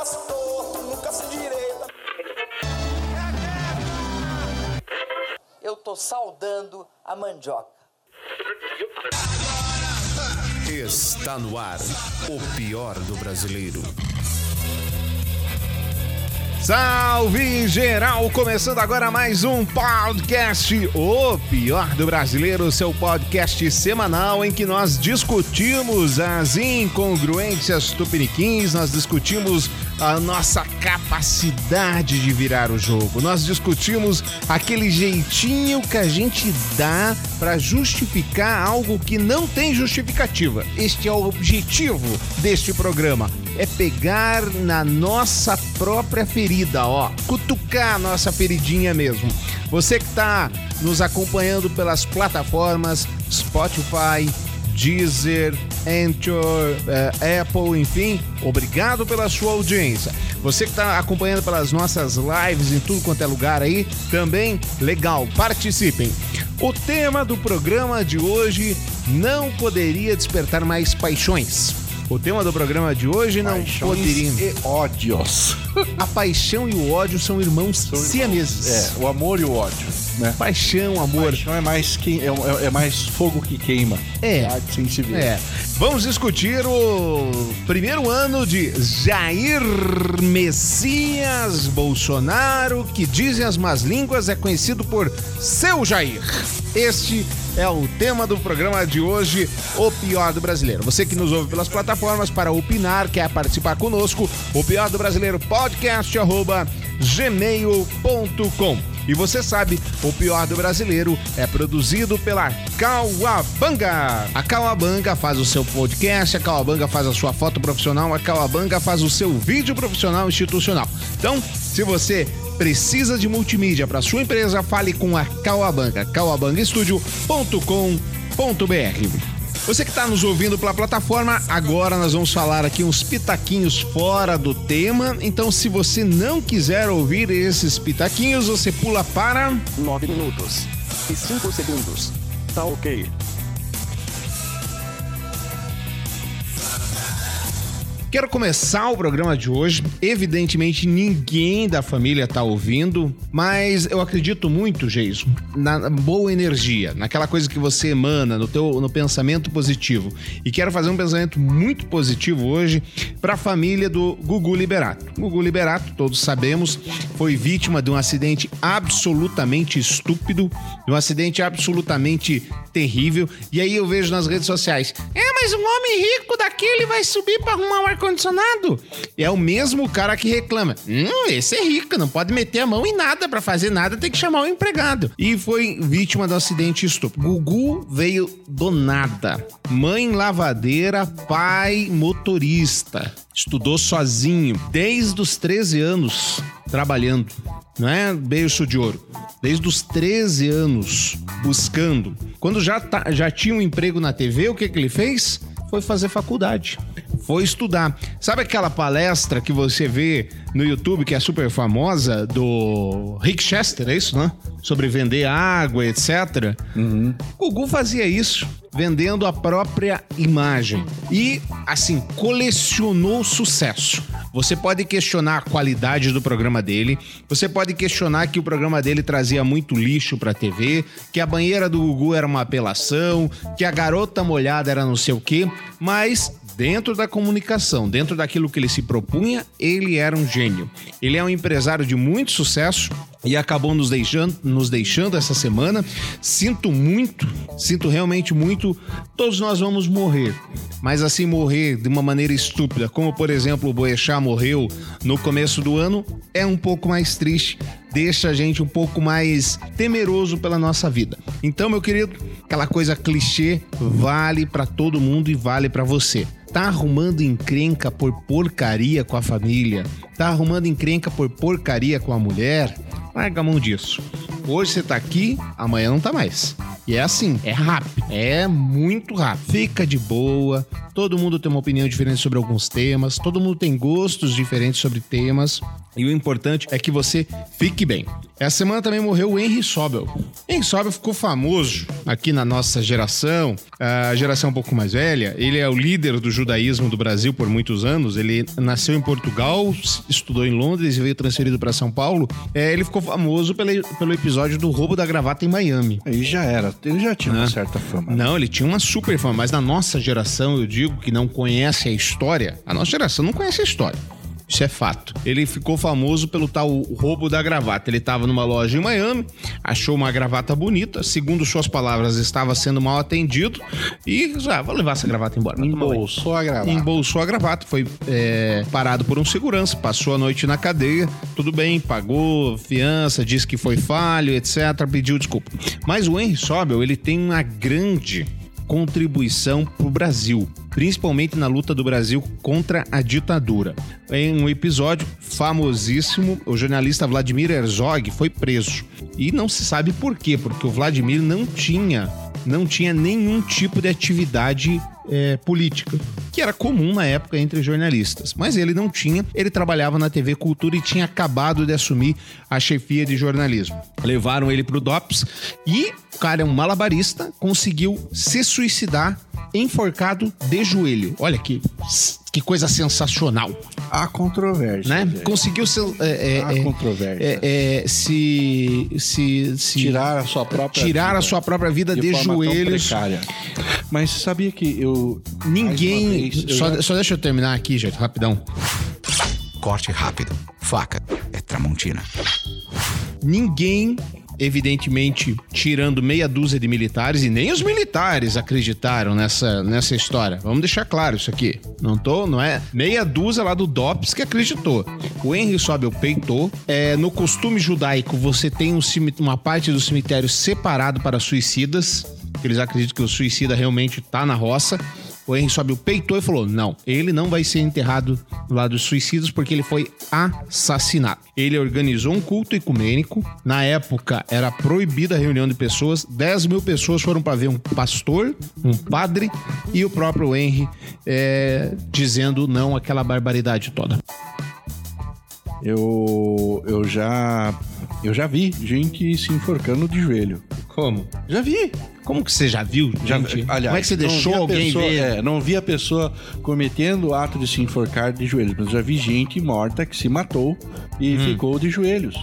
nasce torto, nunca se direita. Eu tô saudando a mandioca. Está no ar o pior do brasileiro. Salve geral! Começando agora mais um podcast, O Pior do Brasileiro, seu podcast semanal em que nós discutimos as incongruências tupiniquins, nós discutimos a nossa capacidade de virar o jogo, nós discutimos aquele jeitinho que a gente dá para justificar algo que não tem justificativa. Este é o objetivo deste programa é pegar na nossa própria ferida, ó, cutucar a nossa feridinha mesmo. Você que está nos acompanhando pelas plataformas Spotify, Deezer, Anchor, uh, Apple, enfim, obrigado pela sua audiência. Você que está acompanhando pelas nossas lives em tudo quanto é lugar aí, também legal, participem. O tema do programa de hoje não poderia despertar mais paixões. O tema do programa de hoje não Paixões poderia. e ódios. A paixão e o ódio são irmãos siameses. É, o amor e o ódio, né? Paixão, amor. Paixão é mais, que, é, é mais fogo que queima. É. Arte sem se ver. É. Vamos discutir o primeiro ano de Jair Messias Bolsonaro, que dizem as más línguas é conhecido por seu Jair. Este é o tema do programa de hoje, o pior do brasileiro. Você que nos ouve pelas plataformas para opinar, quer participar conosco, o pior do brasileiro podcast arroba gmail.com. E você sabe, o pior do brasileiro é produzido pela Cauabanga. A Cauabanga faz o seu podcast, a Cauabanga faz a sua foto profissional, a Cauabanga faz o seu vídeo profissional institucional. Então, se você precisa de multimídia para sua empresa, fale com a Cauabanga, cauabangastudio.com.br. Você que está nos ouvindo pela plataforma, agora nós vamos falar aqui uns pitaquinhos fora do tema. Então, se você não quiser ouvir esses pitaquinhos, você pula para 9 minutos e 5 segundos. Tá ok. Quero começar o programa de hoje. Evidentemente, ninguém da família tá ouvindo, mas eu acredito muito, Geiso, na boa energia, naquela coisa que você emana, no teu no pensamento positivo. E quero fazer um pensamento muito positivo hoje para a família do Gugu Liberato. Gugu Liberato, todos sabemos, foi vítima de um acidente absolutamente estúpido, de um acidente absolutamente terrível. E aí eu vejo nas redes sociais: "É, mas um homem rico daquele vai subir para arrumar um ar-condicionado. É o mesmo cara que reclama. Hum, esse é rico, não pode meter a mão em nada para fazer nada, tem que chamar o empregado. E foi vítima do acidente estúpido. Gugu veio do nada. Mãe lavadeira, pai motorista. Estudou sozinho desde os 13 anos trabalhando, não é berço de ouro. Desde os 13 anos buscando. Quando já, tá, já tinha um emprego na TV, o que, que ele fez? Foi fazer faculdade foi estudar. Sabe aquela palestra que você vê no YouTube que é super famosa do Rick Chester, é isso, né? Sobre vender água, etc. Uhum. Gugu fazia isso, vendendo a própria imagem. E, assim, colecionou sucesso. Você pode questionar a qualidade do programa dele, você pode questionar que o programa dele trazia muito lixo pra TV, que a banheira do Gugu era uma apelação, que a garota molhada era não sei o quê, mas dentro da comunicação, dentro daquilo que ele se propunha, ele era um gênio. Ele é um empresário de muito sucesso e acabou nos deixando, nos deixando essa semana. Sinto muito, sinto realmente muito. Todos nós vamos morrer, mas assim morrer de uma maneira estúpida, como por exemplo o Boechat morreu no começo do ano, é um pouco mais triste. Deixa a gente um pouco mais temeroso pela nossa vida. Então, meu querido, aquela coisa clichê vale para todo mundo e vale para você. Tá arrumando encrenca por porcaria com a família? Tá arrumando encrenca por porcaria com a mulher? Larga a mão disso. Hoje você tá aqui, amanhã não tá mais. E é assim, é rápido, é muito rápido. Fica de boa, todo mundo tem uma opinião diferente sobre alguns temas, todo mundo tem gostos diferentes sobre temas. E o importante é que você fique bem. Essa semana também morreu o Henry Sobel. Henry Sobel ficou famoso aqui na nossa geração, a geração um pouco mais velha. Ele é o líder do judaísmo do Brasil por muitos anos. Ele nasceu em Portugal, estudou em Londres e veio transferido para São Paulo. É, ele ficou famoso pelo, pelo episódio do roubo da gravata em Miami. Aí já era. Ele já tinha uma Ah. certa fama. Não, ele tinha uma super fama, mas na nossa geração, eu digo que não conhece a história, a nossa geração não conhece a história. Isso é fato. Ele ficou famoso pelo tal roubo da gravata. Ele estava numa loja em Miami, achou uma gravata bonita, segundo suas palavras, estava sendo mal atendido e ah, vou levar essa gravata embora. Embolsou a gravata. Embolsou a gravata, foi é, parado por um segurança, passou a noite na cadeia, tudo bem, pagou fiança, disse que foi falho, etc, pediu desculpa. Mas o Henry Sobel, ele tem uma grande contribuição para o Brasil, principalmente na luta do Brasil contra a ditadura. Em um episódio famosíssimo, o jornalista Vladimir Herzog foi preso. E não se sabe por quê, porque o Vladimir não tinha, não tinha nenhum tipo de atividade é, política, que era comum na época entre jornalistas. Mas ele não tinha, ele trabalhava na TV Cultura e tinha acabado de assumir a chefia de jornalismo. Levaram ele pro DOPS e o cara é um malabarista, conseguiu se suicidar enforcado de joelho. Olha que, que coisa sensacional, Há controvérsia. né? Conseguiu se, é, é, Há é, controvérsia. é, é, se, se, se Tirar a sua própria tirar a vida sua própria vida de, tão joelhos. Mas sabia que eu. Ninguém. mais uma vez, eu Só, já- só deixa eu terminar aqui, gente, rapidão. Corte rápido. Faca é Tramontina. Ninguém, evidentemente, tirando meia dúzia de militares, e nem os militares acreditaram nessa, nessa história. Vamos deixar claro isso aqui. Não tô, não é meia dúzia lá do DOPS que acreditou. O Henry Sobel peitou. É, no costume judaico, você tem um uma parte do cemitério separado para suicidas. Que Eles acreditam que o suicida realmente tá na roça. O Henry Sobel peitou e falou: não, ele não vai ser enterrado lá dos suicidas porque ele foi assassinado. Ele organizou um culto ecumênico. Na época era proibida a reunião de pessoas. 10 mil pessoas foram para ver um pastor, um padre e o próprio Henry é, dizendo não àquela barbaridade toda. Eu, eu já. Eu já vi gente se enforcando de joelho. Como? Já vi. Como que você já viu? Já, gente? aliás, Como é que você deixou alguém pessoa- ver? é, não vi a pessoa cometendo o ato de se enforcar de joelhos, mas já vi gente morta que se matou e Hum. ficou de joelhos.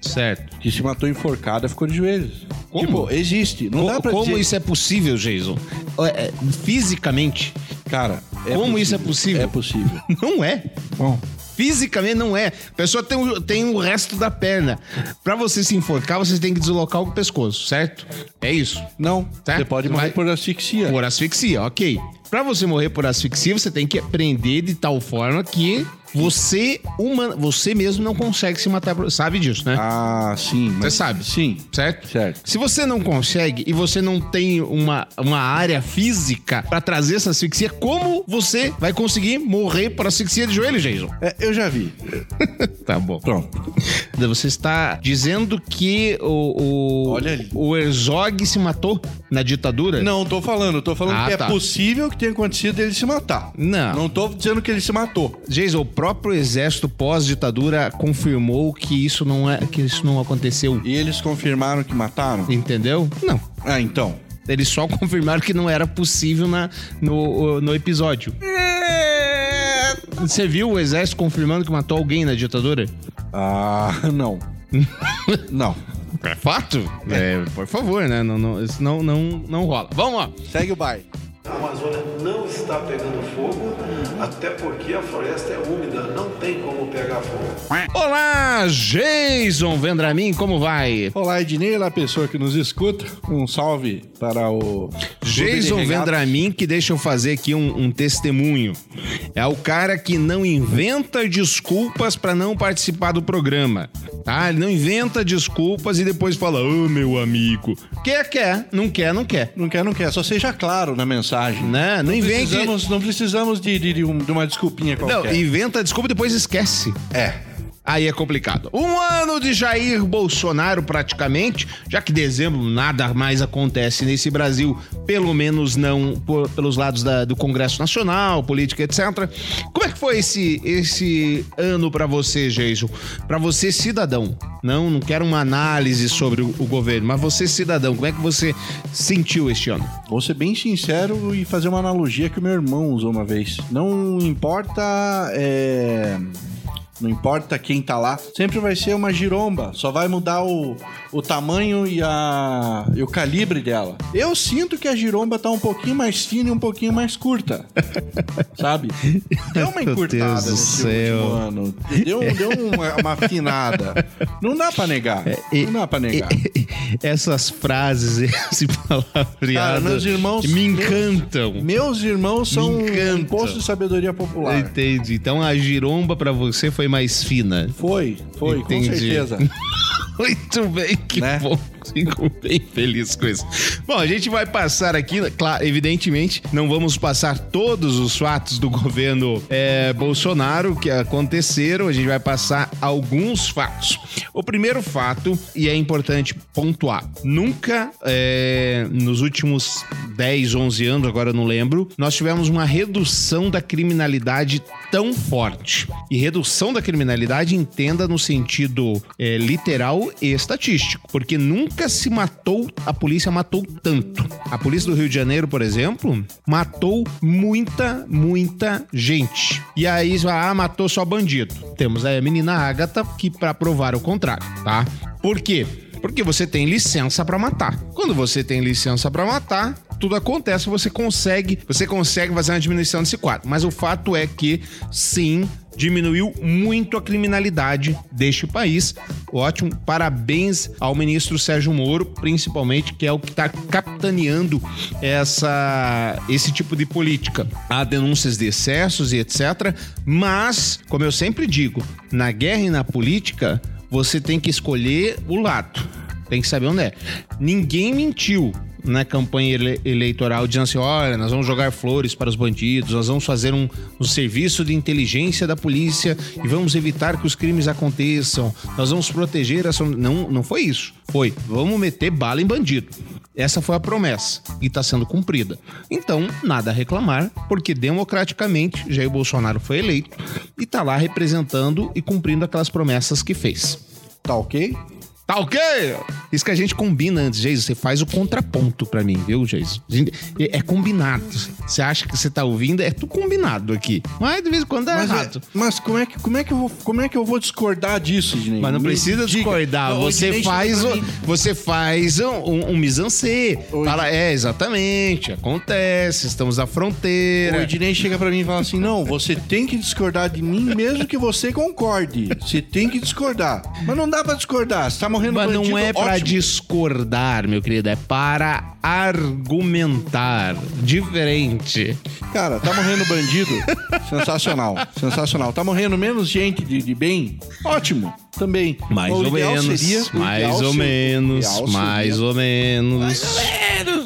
Certo. Que se matou enforcada ficou de joelhos. Como? Tipo, existe. Não Co- dá pra como dizer... isso é possível, Jason? É, é, fisicamente, Cara, é Como isso é possível? É possível. não é. Bom, Fisicamente não é. A pessoa tem o, tem o resto da perna. Pra você se enforcar, você tem que deslocar o pescoço, certo? É isso. não. Você pode morrer Vai- por asfixia. Por asfixia, ok. Pra você morrer por asfixia, você tem que aprender de tal forma que você, uma, você mesmo não consegue se matar. Sabe disso, né? Ah, sim. Você sabe. Sim. Certo? Certo. Se você não consegue e você não tem uma, uma área física pra trazer essa asfixia, como você vai conseguir morrer por asfixia de joelho, Jason? É, eu já vi. Tá bom. Pronto. Você está dizendo que o, o, Olha ali. o Herzog se matou na ditadura? Não, tô falando. Tô falando Ah, que tá. é possível que tenha acontecido ele se matar. Não. Não tô dizendo que ele se matou. Jason, próprio exército pós-ditadura confirmou que isso não é que isso não aconteceu. E eles confirmaram que mataram? Entendeu? Não. Ah, então. Eles só confirmaram que não era possível na, no, no episódio. Você viu o exército confirmando que matou alguém na ditadura? Ah, não. não. É fato? É, por favor, né? Não, não, isso não, não, não rola. Vamos lá. Segue o baile. A Amazônia não está pegando fogo, até porque a floresta é úmida, não tem como pegar fogo. Olá, Jason Vendramin, como vai? Olá, Ednei, olá, pessoa que nos escuta. Um salve para o... Jason. Vendramin, que deixa eu fazer aqui um, um testemunho. É o cara que não inventa desculpas pra não participar do programa. Tá? Ele não inventa desculpas e depois fala, ô meu amigo. Quer, quer. Não quer, não quer. Não quer, não quer. Só seja claro na mensagem. Né? Não invente. Precisamos, não precisamos de, de- de um- uma desculpinha Não, qualquer. inventa desculpa e depois esquece. É. aí é complicado. Um ano de Jair Bolsonaro, praticamente, já que dezembro nada mais acontece nesse Brasil, pelo menos não por- pelos lados da- do Congresso Nacional, política, etc. Como é que foi esse, esse ano pra você, Geiso? Pra você, cidadão. Não, não quero uma análise sobre o, o governo, mas você, cidadão, como é que você sentiu este ano? Vou ser bem sincero e fazer uma analogia que o meu irmão usou uma vez. Não importa. é, Não importa quem tá lá, sempre vai ser uma giromba. Só vai mudar o, o tamanho e, a, e o calibre dela. Eu sinto que a giromba tá um pouquinho mais fina e um pouquinho mais curta. Sabe? Deu uma Meu encurtada Deus do nesse céu. último ano. Deu, deu uma, uma afinada. Não dá pra negar. E- Não dá pra negar. Essas frases, esse palavreado Cara, meus irmãos- me meus- encantam. Meus irmãos são um posto de sabedoria popular. Entendi. Então a giromba pra você foi mais fina. Foi, foi, Entendi. com certeza. Muito bem, que Né? bom. Fico bem feliz com isso. Bom, a gente vai passar aqui, claro, evidentemente, não vamos passar todos os fatos do governo é, Bolsonaro que aconteceram, a gente vai passar alguns fatos. O primeiro fato, e é importante pontuar, nunca é, nos últimos 10, 11 anos, agora eu não lembro, nós tivemos uma redução da criminalidade tão forte. E redução da criminalidade entenda no sentido é, literal e estatístico, porque nunca se matou, a polícia matou tanto. A polícia do Rio de Janeiro, por exemplo, matou muita, muita gente. E aí, ah, matou só bandido. Temos aí a menina Agatha que para provar o contrário, tá? Por quê? Porque você tem licença pra matar. Quando você tem licença pra matar, tudo acontece, você consegue, você consegue fazer uma diminuição desse quadro. Mas o fato é que sim, diminuiu muito a criminalidade deste país. Ótimo, parabéns ao ministro Sérgio Moro, principalmente, que é o que está capitaneando essa, esse tipo de política. Há denúncias de excessos e etc. Mas, como eu sempre digo, na guerra e na política, você tem que escolher o lado. Tem que saber onde é. Ninguém mentiu na campanha ele- eleitoral dizendo assim: olha, nós vamos jogar flores para os bandidos, nós vamos fazer um, um serviço de inteligência da polícia e vamos evitar que os crimes aconteçam, nós vamos proteger a. som-" Não, não foi isso. Foi, vamos meter bala em bandido. Essa foi a promessa e está sendo cumprida. Então, nada a reclamar, porque democraticamente Jair Bolsonaro foi eleito e está lá representando e cumprindo aquelas promessas que fez. Tá ok? Tá ok? Isso que a gente combina antes, Geis. Você faz o contraponto pra mim, viu, Geis? É é combinado. Você acha que você tá ouvindo? É tudo combinado aqui. Mas de vez em quando dá Mas, é- errado. mas como, é que, como, é que eu vou, como é que eu vou discordar disso, Dinei? Mas não Me precisa diga. discordar. Não, o Você Dinei faz, o, você faz um, um, um mise-en-scène. Fala, é, exatamente. Acontece. Estamos na O fronteira. Ednei chega pra mim e fala assim: não, você tem que discordar de mim mesmo que você concorde. Você tem que discordar. Mas não dá pra discordar. Você tá morrendo Mas bandido, não é pra ótimo. discordar, meu querido. É para argumentar. Diferente. Cara, tá morrendo bandido? Sensacional. Sensacional. Tá morrendo menos gente de, de bem? Ótimo. Também. Mais ou menos, seria- mais ou menos, mais ou menos,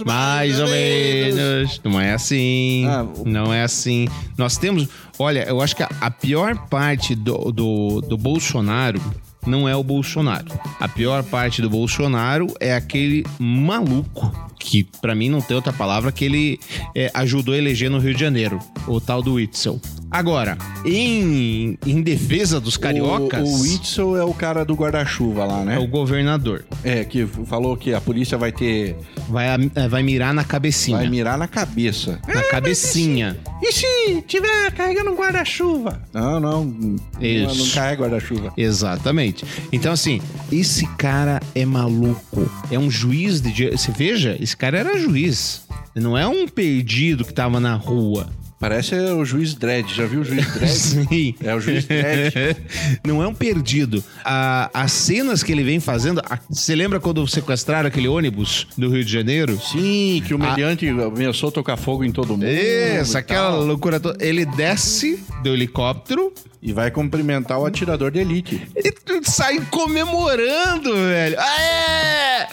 mais ou menos. Não é assim, Ah, o- não é assim. Nós temos, olha, eu acho que a, a pior parte do, do, do Bolsonaro não é o Bolsonaro. A pior parte do Bolsonaro é aquele maluco que pra mim não tem outra palavra que ele é, ajudou a eleger no Rio de Janeiro, o tal do Witzel. Agora, em, em defesa dos cariocas, O, o Witzel é o cara do guarda-chuva lá, né? é o governador. É, que falou que a polícia vai ter. Vai, a- vai mirar na cabecinha. Vai mirar na cabeça. na cabecinha. E se tiver carregando um guarda-chuva? Não, não. Não, Isso. não carrega guarda-chuva. Exatamente. Então, assim, esse cara é maluco. É um juiz de. Você veja, esse cara era juiz. Não é um perdido que tava na rua. Parece o juiz Dredd. Já viu o juiz Dredd? Sim. É o juiz Dredd. Não é um perdido. A- as cenas que ele vem fazendo. a- Você lembra quando sequestraram aquele ônibus do Rio de Janeiro? Sim, que o mediante começou a tocar fogo em todo mundo. Isso, e aquela tal. loucura toda. Ele desce do helicóptero E vai cumprimentar o atirador de elite. Ele sai comemorando, velho. Aê!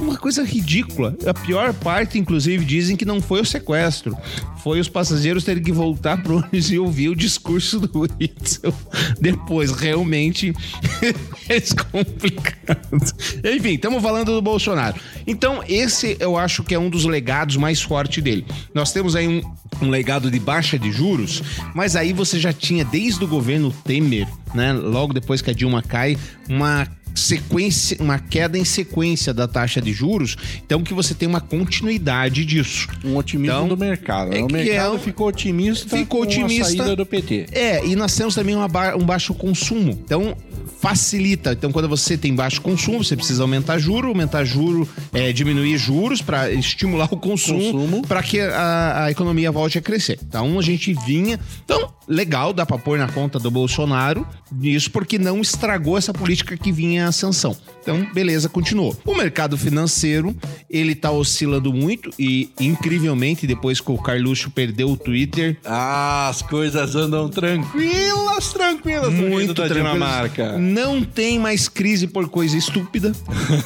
Uma coisa ridícula. A pior parte, inclusive, dizem que não foi o sequestro. Foi os passageiros terem que voltar pro ônibus e ouvir o discurso do Witzel. Depois, realmente, é complicado. Enfim, estamos falando do Bolsonaro. Então, esse eu acho que é um dos legados mais fortes dele. Nós temos aí um, um legado de baixa de juros, mas aí você já tinha desde o governo Temer, né? Logo depois que a Dilma cai, uma sequência, uma queda em sequência da taxa de juros, então que você tem uma continuidade disso. Um otimismo Então, do mercado. é né? o que mercado é ficou otimista ficou com otimista. a saída do PT. É, e nós temos também ba- um baixo consumo. Então, facilita. Então, quando você tem baixo consumo, você precisa aumentar juro, aumentar juro, é, diminuir juros para estimular o consumo, Consumo. para que a, a economia volte a crescer. Então, a gente vinha. Então, legal, dá para pôr na conta do Bolsonaro isso porque não estragou essa política que vinha a sanção. Então, beleza, continuou. O mercado financeiro, ele tá oscilando muito e, incrivelmente, depois que o Carluxo perdeu o Twitter, Ah, as coisas andam tranquilas, tranquilas muito da tranquilos. Dinamarca. Não tem mais crise por coisa estúpida.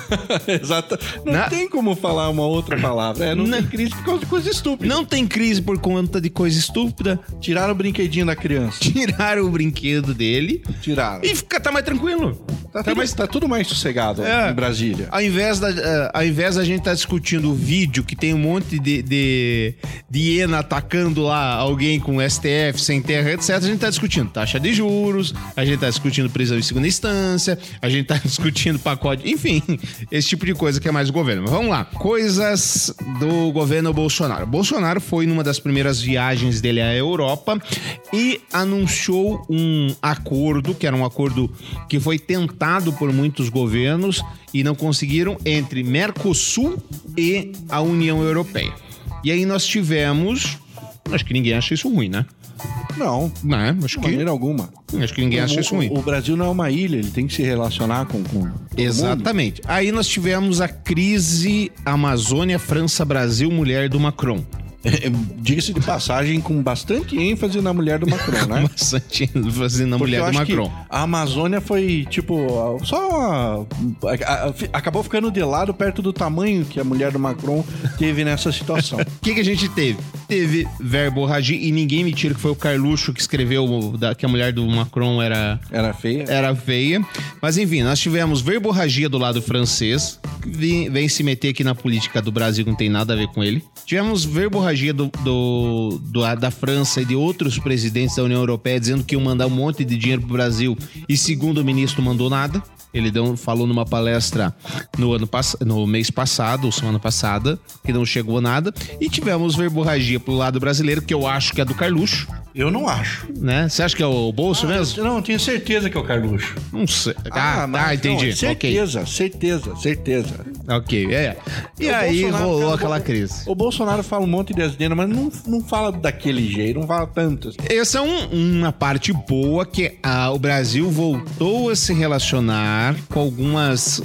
Exato. Não Na- tem como falar uma outra palavra. É, não, Não. tem crise por causa de coisa estúpida. Não tem crise por conta de coisa estúpida. Tiraram o brinquedinho da criança. Tiraram o brinquedo dele Tiraram. e fica, tá mais tranquilo. Tá, tudo, mais- tá tudo mais sossegado É. em Brasília. Ao invés, da, eh, ao invés da gente estar discutindo o vídeo que tem um monte de, de, de hiena atacando lá alguém com STF, sem terra, etc., a gente tá discutindo taxa de juros, a gente tá discutindo prisão em segunda instância, a gente tá discutindo pacote, enfim, esse tipo de coisa que é mais o governo. Mas vamos lá. Coisas do governo Bolsonaro. Bolsonaro foi numa das primeiras viagens dele à Europa e anunciou um acordo, que era um acordo que foi tentado por muitos governos e não conseguiram, entre Mercosul e a União Europeia. E aí nós tivemos. Acho que ninguém acha isso ruim, né? Não, Não, é? acho de que, maneira alguma. acho que ninguém acha o, isso ruim. o Brasil não é uma ilha, ele tem que se relacionar com, com todo mundo. Exatamente. Aí nós tivemos a crise Amazônia, França, Brasil, mulher do Macron. Diga-se de passagem com bastante ênfase na mulher do Macron, né? Bastante fazendo a Porque mulher do Macron. a Amazônia foi, tipo, só uma... Acabou ficando de lado perto do tamanho que a mulher do Macron teve nessa situação. O que, que a gente teve? Teve verborragia e ninguém me tira que foi o Carluxo que escreveu que a mulher do Macron era Era feia? era feia. Mas enfim, nós tivemos verborragia do lado francês, vem, vem se meter aqui na política do Brasil, não tem nada a ver com ele. Tivemos verborragia do, do- do- da França e de outros presidentes da União Europeia dizendo que iam mandar um monte de dinheiro pro Brasil e, segundo o ministro, mandou nada. Ele deu, falou numa palestra no, ano, no mês passado, ou semana passada, que não chegou nada. E tivemos verborragia pro lado brasileiro, que eu acho que é do Carluxo, Eu não acho. né? Você acha que é o bolso mesmo? Não, tenho certeza que é o Carluxo. Não sei. Ah, mas tá, não, entendi. ok. certeza, certeza, certeza. Ok, é. E O aí Bolsonaro, rolou cara, aquela o- crise. O Bolsonaro fala um monte de asneira, mas não, não fala daquele jeito, não fala tanto. assim. Essa é um- uma parte boa que ah, o Brasil voltou a se relacionar com algumas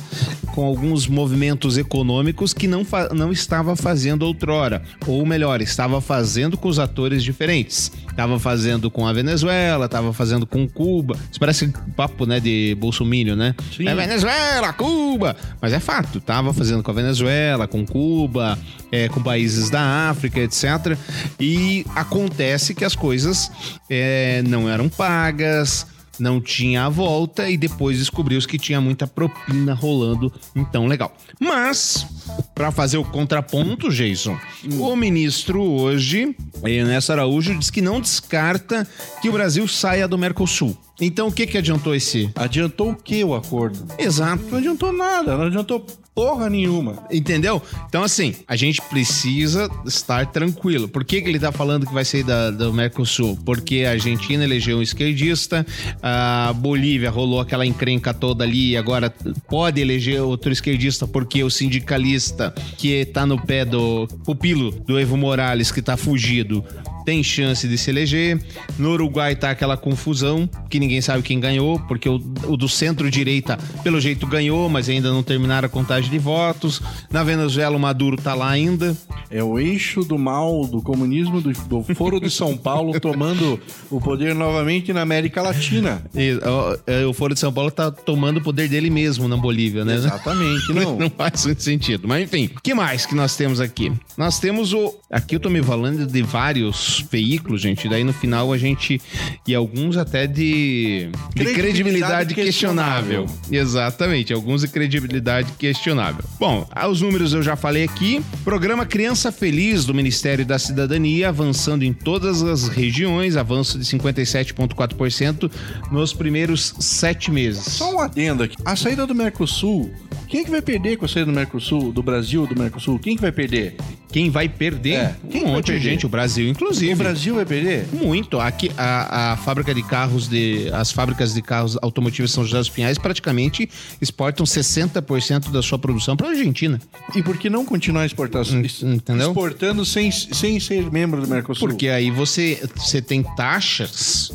com alguns movimentos econômicos que não, não estava fazendo outrora. Ou melhor, estava fazendo com os atores diferentes. Estava fazendo com a Venezuela, estava fazendo com Cuba. Isso parece papo, né, de Bolsonaro, né? Sim. É Venezuela, Cuba! Mas é fato, tava fazendo com a Venezuela, com Cuba, é, com países da África, etc. E acontece que as coisas é, não eram pagas, não tinha a volta e depois descobriu-se que tinha muita propina rolando, então legal. Mas, para fazer o contraponto, Jason, o ministro hoje, Ernesto Araújo, diz que não descarta que o Brasil saia do Mercosul. Então o que que adiantou esse? Adiantou o que o acordo? Exato. Não adiantou nada, não adiantou porra nenhuma. Entendeu? Então, assim, a gente precisa estar tranquilo. Por que, que ele tá falando que vai sair da, do Mercosul? Porque a Argentina elegeu um esquerdista, a Bolívia rolou aquela encrenca toda ali e agora pode eleger outro esquerdista porque o sindicalista que tá no pé do pupilo do Evo Morales, que tá fugido, tem chance de se eleger. No Uruguai tá aquela confusão, que ninguém sabe quem ganhou, porque o, o do centro-direita, pelo jeito, ganhou, mas ainda não terminaram a contagem de votos. Na Venezuela, o Maduro tá lá ainda. É o eixo do mal, do comunismo, do, do Foro de São Paulo tomando o poder novamente na América Latina. E, ó, é, o Foro de São Paulo tá tomando o poder dele mesmo na Bolívia, né? Exatamente, não. Não faz muito sentido. Mas enfim, o que mais que nós temos aqui? Nós temos o. Aqui eu tô me falando de vários veículos, gente. Daí no final a gente. E alguns até de. De credibilidade, Credibilidade questionável. Exatamente, alguns de credibilidade questionável. Bom, os números eu já falei aqui. Programa Criança Feliz do Ministério da Cidadania avançando em todas as regiões, avanço de 57,4% nos primeiros sete meses. Só um adendo aqui. A saída do Mercosul, quem é que vai perder com a saída do Mercosul, do Brasil, do Mercosul? Quem que vai perder? Quem vai perder? É, quem um monte de gente, o Brasil inclusive. O Brasil vai perder? Muito. Aqui, a, a fábrica de carros de. As fábricas de carros automotivos São José dos Pinhais praticamente exportam 60% da sua produção para a Argentina. E por que não continuar exportando, Hum, entendeu? exportando sem, sem ser membro do Mercosul? Porque aí você, você tem taxas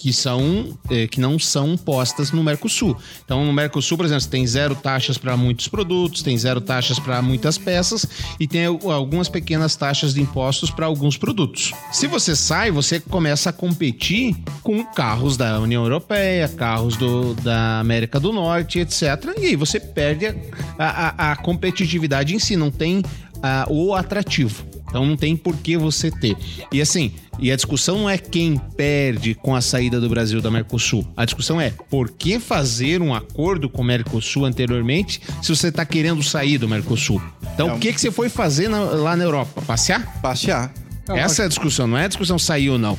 que são eh, que não são postas no Mercosul. Então, no Mercosul, por exemplo, tem zero taxas para muitos produtos, tem zero taxas para muitas peças e tem al- algumas pequenas taxas de impostos para alguns produtos. Se você sai, você começa a competir com carros da União Europeia, carros do, da América do Norte, etc. E aí você perde a, a- a competitividade em si, não tem ah, o atrativo. Então não tem por que você ter. E assim, e a discussão não é quem perde com a saída do Brasil da Mercosul. A discussão é por que fazer um acordo com o Mercosul anteriormente se você está querendo sair do Mercosul. Então É um- o que, que você foi fazer na- lá na Europa? Passear? Passear. Essa é a discussão, não é a discussão sair ou não.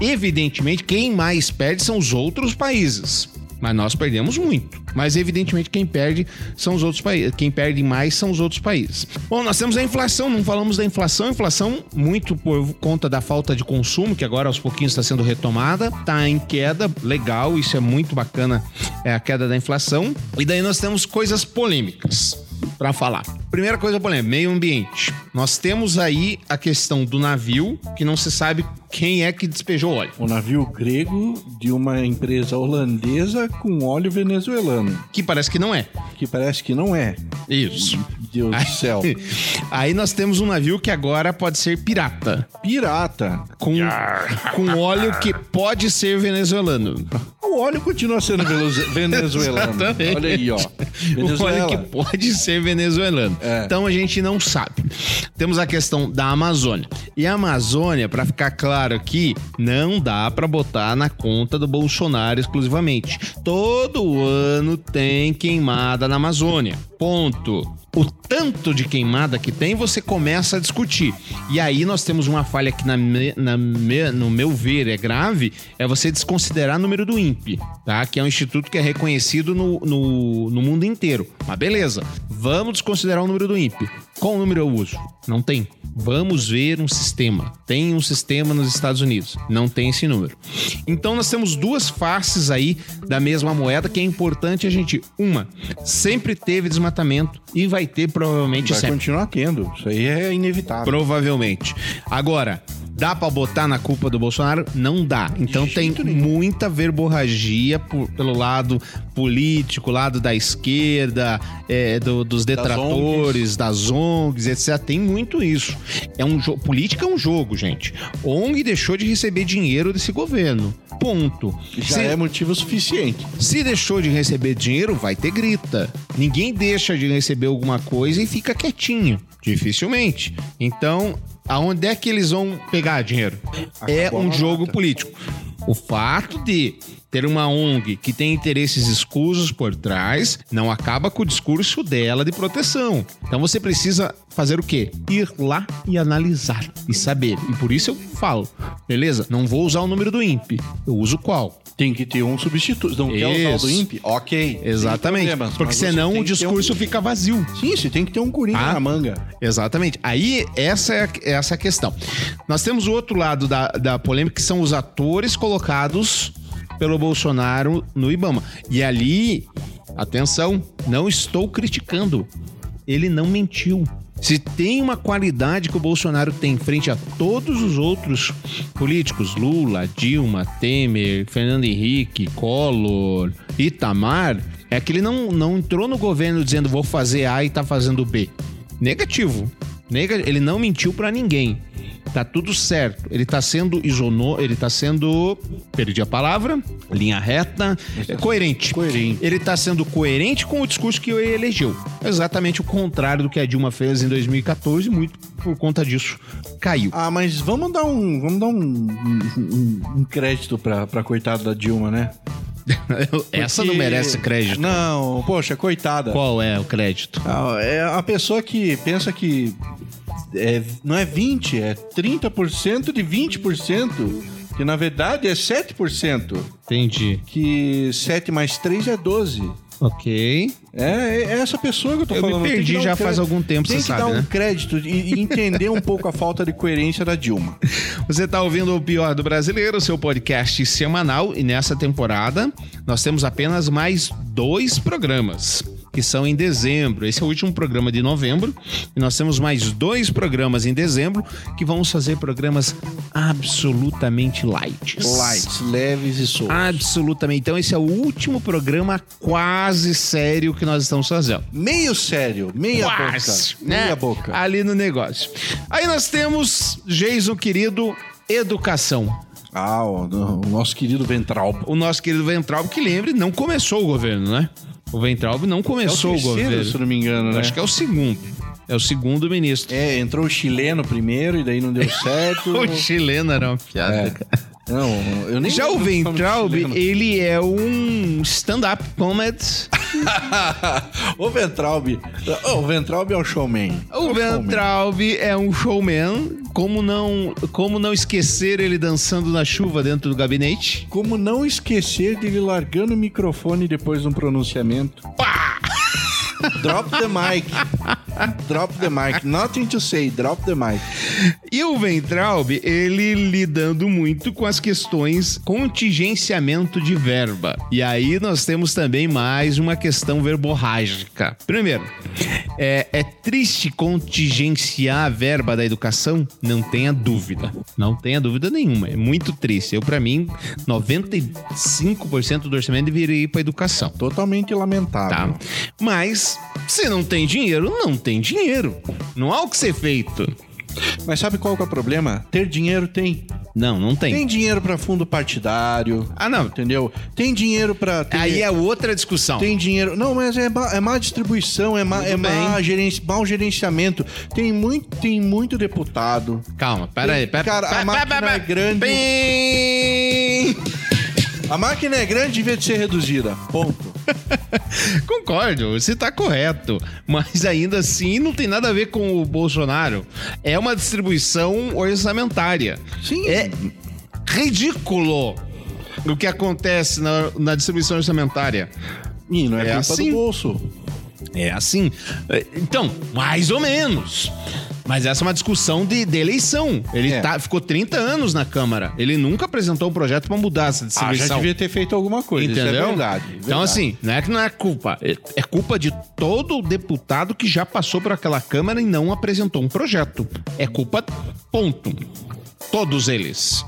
Evidentemente, quem mais perde são os outros países. Mas nós perdemos muito. Mas evidentemente quem perde são os outros países. Quem perde mais são os outros países. Bom, nós temos a inflação, não falamos da inflação. Inflação muito por conta da falta de consumo, que agora aos pouquinhos está sendo retomada. Tá em queda, legal, isso é muito bacana, é a queda da inflação. E daí nós temos coisas polêmicas para falar. Primeira coisa polêmica, meio ambiente. Nós temos aí a questão do navio, que não se sabe quem é que despejou óleo. O navio grego de uma empresa holandesa com óleo venezuelano. Que parece que não é. Que parece que não é. Isso. Deus do céu. Aí nós temos um navio que agora pode ser pirata. Pirata. Com, com óleo que pode ser venezuelano. O óleo continua sendo venezuelano. Olha aí, ó. O óleo Venezuela. que pode ser venezuelano. É. Então a gente não sabe. Temos a questão da Amazônia. E a Amazônia, pra ficar claro aqui, não dá pra botar na conta do Bolsonaro exclusivamente. Todo ano tem queimada na Amazônia. Ponto. O tanto de queimada que tem, você começa a discutir. E aí nós temos uma falha que, na me- na me- no meu ver, é grave, é você desconsiderar o número do INPE, tá? Que é um instituto que é reconhecido no, no, no mundo inteiro. Mas beleza, vamos desconsiderar o número do INPE. Qual número eu uso? Não tem. Vamos ver um sistema. Tem um sistema nos Estados Unidos. Não tem esse número. Então nós temos duas faces aí da mesma moeda que é importante a gente. Uma, sempre teve desmatamento e vai ter provavelmente Vai sempre. continuar tendo. Isso aí é inevitável. Provavelmente. Agora, dá pra botar na culpa do Bolsonaro? Não dá. Então tem muita verborragia por- pelo lado político, lado da esquerda, é, do- dos detratores, das ONGs, etc. Tem muito isso. É um jo- política é um jogo, gente. ONG deixou de receber dinheiro desse governo. Ponto. Já Se- é motivo suficiente. se deixou de receber dinheiro, vai ter grita. Ninguém deixa de receber alguma coisa e fica quietinho. Dificilmente. Então, aonde é que eles vão pegar dinheiro? é Acabou um a jogo político. O fato de ter uma ONG que tem interesses escusos por trás não acaba com o discurso dela de proteção. Então você precisa fazer o quê? Ir lá e analisar e saber. E por isso eu falo, beleza? Não vou usar o número do INPE. Eu uso qual? Tem que ter um substituto. Não quer usar o do. INPE? Ok. Exatamente. Problemas, Porque senão o discurso um- fica vazio. Sim, você tem que ter um coringa Ah. na manga. Exatamente. Aí, essa é a, essa é a questão. Nós temos o outro lado da, da polêmica, que são os atores colocados pelo Bolsonaro no Ibama. E ali, atenção, não estou criticando. Ele não mentiu. Se tem uma qualidade que o Bolsonaro tem frente a todos os outros políticos, Lula, Dilma, Temer, Fernando Henrique, Collor, Itamar, é que ele não, não entrou no governo dizendo vou fazer A e tá fazendo B. Negativo. Nega- Ele não mentiu pra ninguém. Tá tudo certo. Ele tá sendo isono, ele tá sendo, perdi a palavra, linha reta, é coerente. Coerente. Ele tá sendo coerente com o discurso que ele elegeu. Exatamente o contrário do que a Dilma fez em 2014, muito por conta disso caiu. Ah, mas vamos dar um, vamos dar um, um, um crédito pra, pra coitada da Dilma, né? Essa não Porque- merece crédito. Não, poxa, coitada. Qual é o crédito? Ah, É a pessoa que pensa que é, não é 20, é 30% de 20%, que na verdade é 7%, Entendi. que 7 mais 3 é 12. Ok. É, é essa pessoa que eu tô Eu me falando. Tem que perdi dar um já crédito- faz algum tempo, Tem você que sabe, dar um né? crédito e, e entender um pouco a falta de coerência da Dilma. Você está ouvindo o Pior do Brasileiro, seu podcast semanal, e nessa temporada nós temos apenas mais dois programas. Que são em dezembro. Esse é o último programa de novembro. E nós temos mais dois programas em dezembro que vamos fazer programas absolutamente light. Lights, leves e soltos. Absolutamente. Então, esse é o último programa quase sério que nós estamos fazendo. Meio sério, meia Quase, boca. né? Meia boca. Ali no negócio. Aí nós temos, Jason querido, educação. Ah, o, o nosso querido Ventral. O nosso querido Ventralb, que lembre, não começou o governo, né? O Ventralb não começou o, terceiro, governo. se não me engano, né? Acho que é o segundo. É o segundo ministro. É, entrou o chileno primeiro e daí não deu certo. O chileno era uma piada. É. cara. Não, eu nem Já o Ventralb, ele é um stand-up comedy. o Ventralb. Oh, o Ventralb é um showman. É O um showman. Ventralb é um showman. Como não, como não esquecer ele dançando na chuva dentro do gabinete? Como não esquecer de ele largando o microfone depois de um pronunciamento? Drop the mic. Drop the mic. Nothing to say. Drop the mic. E o Ventralb, ele lidando muito com as questões contingenciamento de verba. E aí nós temos também mais uma questão verborrágica. Primeiro, é, é triste contingenciar a verba da educação? Não tenha dúvida. Não tenha dúvida nenhuma. É muito triste. Eu, pra mim, 95% do orçamento deveria ir pra educação. Totalmente lamentável. Tá? Mas, se não tem dinheiro, não tem dinheiro. Não há o que ser feito. Mas sabe qual que é o problema? Ter dinheiro tem. Não, não tem. Tem dinheiro pra fundo partidário. Ah, não. Entendeu? Tem dinheiro pra. ter- Aí é outra discussão. Tem dinheiro. Não, mas é, má- é má distribuição, é, má, é má gerenci, mau gerenciamento. Tem muito, tem muito deputado. Calma, pera aí. Pera, Cara, a pera- máquina pera- pera- é grande. Bem... A máquina é grande, devia de ser reduzida. Ponto. Concordo, você tá correto. Mas ainda assim não tem nada a ver com o Bolsonaro. É uma distribuição orçamentária. Sim. É ridículo o que acontece na, na distribuição orçamentária. E não é, É culpa assim. do bolso. É assim. É, Então, mais ou menos. Mas essa é uma discussão de, de eleição. Ele É. tá, ficou 30 anos na Câmara. Ele nunca apresentou um projeto pra mudar essa Ah, distribuição. já devia ter feito alguma coisa. Entendeu? Isso é verdade. Então, verdade. assim, não é que não é culpa. É é culpa de todo deputado que já passou por aquela Câmara e não apresentou um projeto. É culpa, ponto. Todos eles.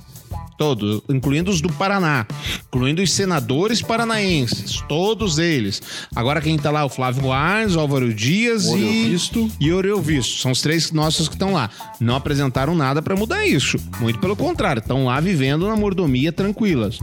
Todos, incluindo os do Paraná, incluindo os senadores paranaenses, todos eles. Agora quem tá lá, o Flávio Arnes, o Álvaro Dias e, Orelvisto. e Orelvisto. São os três nossos que estão lá. Não apresentaram nada pra mudar isso. Muito pelo contrário, estão lá vivendo na mordomia tranquilas.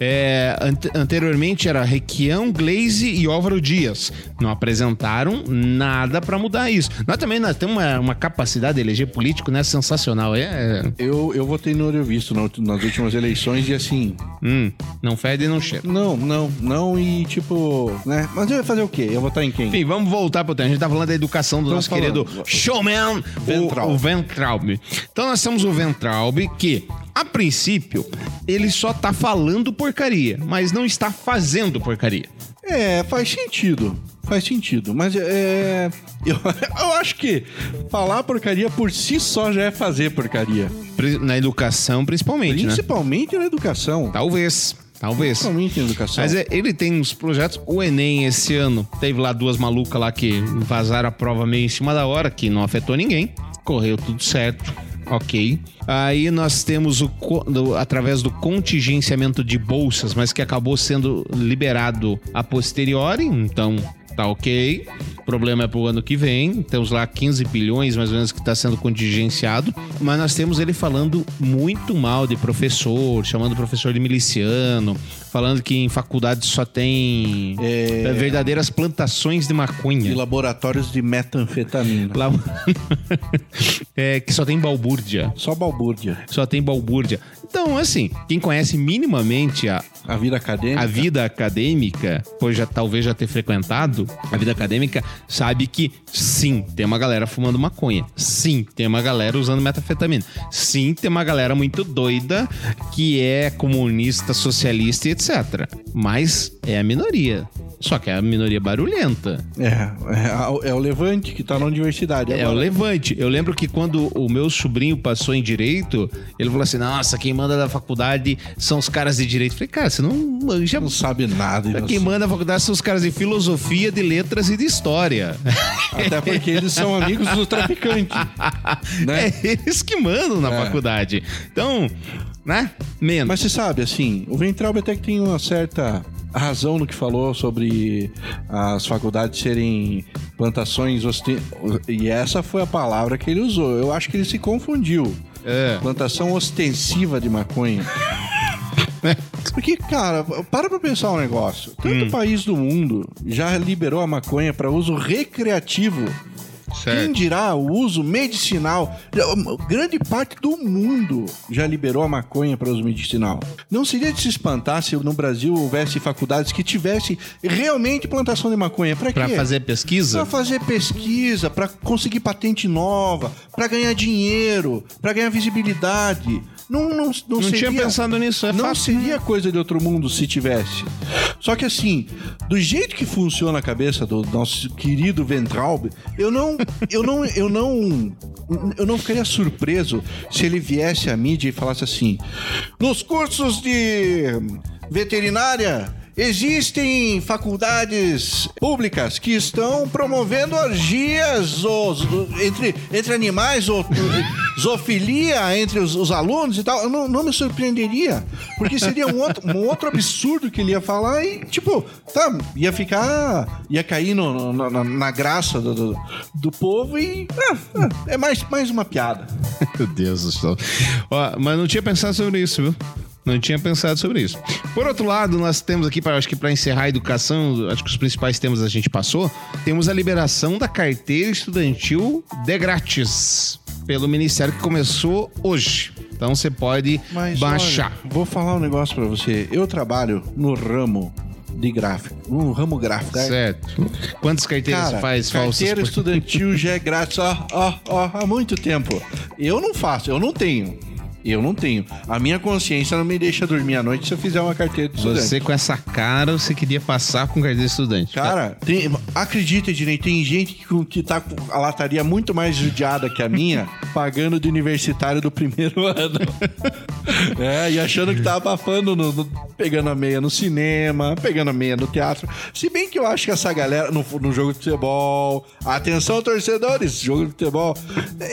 É, ante- anteriormente era Requião, Glaze e Álvaro Dias. Não apresentaram nada pra mudar isso. Nós também nós temos uma, uma capacidade de eleger político, né? Sensacional. É, Eu, eu votei no Oreo Visto na- nas últimas eleições e assim. hum, não fede e não cheira. Não, não, não, e tipo, né? Mas eu ia fazer o quê? Eu ia votar em quem? Enfim, vamos voltar pro tema. A gente tá falando da educação do Tamo nosso falando. querido showman. O, o Ventralb. Então nós temos o Ventralb que, a princípio, ele só tá falando porcaria, mas não está fazendo porcaria. É, faz sentido. Faz sentido. Mas é. Eu, eu acho que falar porcaria por si só já é fazer porcaria. Na educação, principalmente, né? Principalmente na educação. Talvez. Talvez. Principalmente em educação. Mas é, ele tem uns projetos. O Enem esse ano teve lá duas malucas lá que vazaram a prova meio em cima da hora, que não afetou ninguém. Correu tudo certo. Ok. Aí nós temos o através do contingenciamento de bolsas, mas que acabou sendo liberado a posteriori, então tá ok. O problema é pro ano que vem. Temos lá 15 bilhões mais ou menos que está sendo contingenciado. Mas nós temos ele falando muito mal de professor, chamando o professor de miliciano, falando que em faculdade só tem É. verdadeiras plantações de maconha. E laboratórios de metanfetamina. É, que só tem balbúrdia. Só balbúrdia. Só tem balbúrdia. Então, assim, quem conhece minimamente a, A vida acadêmica. a vida acadêmica, pois já talvez já ter frequentado a vida acadêmica, sabe que sim, tem uma galera fumando maconha. Sim, tem uma galera usando metafetamina. Sim, tem uma galera muito doida que é comunista, socialista e etc. Mas é a minoria. Só que é a minoria barulhenta. É, é, é o Levante que tá na universidade. É o agora. Levante. Eu lembro que quando o meu sobrinho passou em direito, ele falou assim: Nossa, quem manda da faculdade são os caras de direito. Falei, cara, você não manja. Não sabe nada. Quem você- manda da faculdade são os caras de filosofia, de letras e de história. Até porque eles são amigos do traficante. né? É eles que mandam na É. faculdade. Então, né? Menos. Mas você sabe, assim, o Ventralbe até que tem uma certa razão no que falou sobre as faculdades serem plantações e essa foi a palavra que ele usou. Eu acho que ele se confundiu. É. Plantação ostensiva de maconha. Porque, cara, para pra pensar um negócio. Tanto país do mundo já liberou a maconha para uso recreativo. Quem dirá o uso medicinal? Grande parte do mundo já liberou a maconha para uso medicinal. Não seria de se espantar se no Brasil houvesse faculdades que tivessem realmente plantação de maconha. Para quê? Pra fazer pesquisa? Pra fazer pesquisa, pra conseguir patente nova, pra ganhar dinheiro, pra ganhar visibilidade. Não, não, não, Não seria, tinha pensado nisso, é Não fato. seria coisa de outro mundo se tivesse. Só que assim, do jeito que funciona a cabeça do nosso querido Ventralbe, eu não, eu não, eu não, eu não ficaria surpreso se ele viesse à mídia e falasse assim: nos cursos de veterinária Existem faculdades públicas que estão promovendo orgias os- entre, entre animais, ou, zoofilia entre os, os alunos e tal. Não, não me surpreenderia, porque seria um outro, um outro absurdo que ele ia falar e, tipo, tá, ia ficar. ia cair no- no- na, na graça do, do, do povo e. ah, ah, é mais, mais uma piada. Meu Deus do céu. Ó, mas não tinha pensado sobre isso, viu? Não tinha pensado sobre isso. Por outro lado, nós temos aqui, pra, acho que para encerrar a educação, acho que os principais temas a gente passou, temos a liberação da carteira estudantil de grátis pelo Ministério que começou hoje. Então você pode Mas baixar. olha, vou falar um negócio pra você. Eu trabalho no ramo de gráfico, no ramo gráfico. né? Certo. Quantas carteiras Cara, você faz falsas? carteira estudantil já é grátis, ó, ó, ó, há muito tempo. Eu não faço, eu não tenho. Eu não tenho. A minha consciência não me deixa dormir à noite se eu fizer uma carteira de estudante. Você com essa cara, você queria passar com carteira de estudante. Cara, tem, acredita, Ednei, tem gente que, que tá com a lataria muito mais judiada que a minha, pagando de universitário do primeiro ano. é, e achando que tá abafando, no- no- pegando a meia no cinema, pegando a meia no teatro. Se bem que eu acho que essa galera, no, no jogo de futebol, atenção torcedores, jogo de futebol,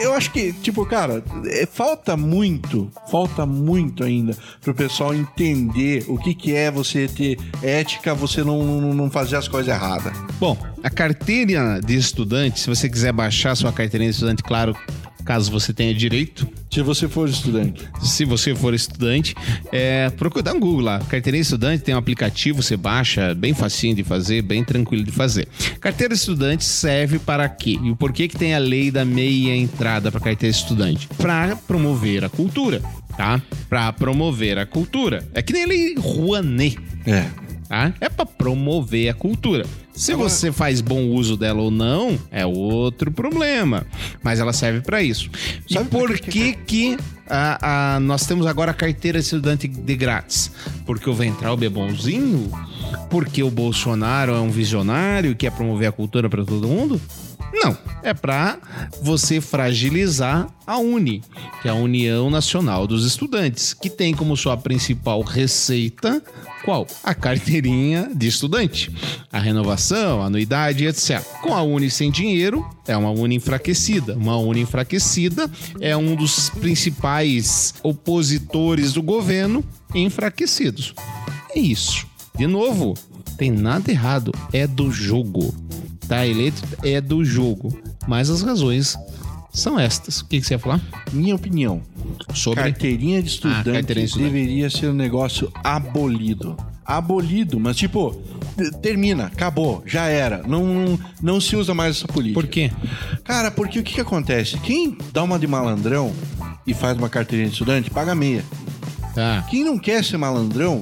eu acho que, tipo, cara, é, falta muito, falta muito ainda pro pessoal entender o que que é você ter ética, você não, não, não fazer as coisas erradas. Bom, a carteira de estudante, se você quiser baixar sua carteirinha de estudante, claro, caso você tenha direito, Se você for estudante. se você for estudante, é, procura dar um Google lá. Carteirinha estudante tem um aplicativo, você baixa, bem facinho de fazer, bem tranquilo de fazer. Carteira estudante serve para quê? E por que que tem a lei da meia entrada para carteira estudante? Para promover a cultura, tá? Para promover a cultura. É que nem a lei Rouanet É. tá? É pra promover a cultura. Se você faz bom uso dela ou não, é outro problema. Mas ela serve pra isso. E Sabe por que que que a, a- nós temos agora a carteira de estudante de grátis? Porque o Ventral é bonzinho? Porque o Bolsonaro é um visionário e quer promover a cultura pra todo mundo? Não, é para você fragilizar a UNE, que é a União Nacional dos Estudantes, que tem como sua principal receita qual? A carteirinha de estudante, a renovação, a anuidade, etc. Com a Uni sem dinheiro, é uma Uni enfraquecida. Uma Uni enfraquecida é um dos principais opositores do governo enfraquecidos. É isso. De novo, tem nada errado, é do jogo. Tá eleito é do jogo, mas as razões são estas. O que, que você ia falar? Minha opinião. Sobre Carteirinha de estudante, Ah, carteirinha de estudante. deveria ser um negócio abolido. Abolido, mas tipo, termina, acabou, já era. Não, não se usa mais essa política. Por quê? Cara, porque o que, que acontece? Quem dá uma de malandrão e faz uma carteirinha de estudante, paga meia. Tá. Quem não quer ser malandrão,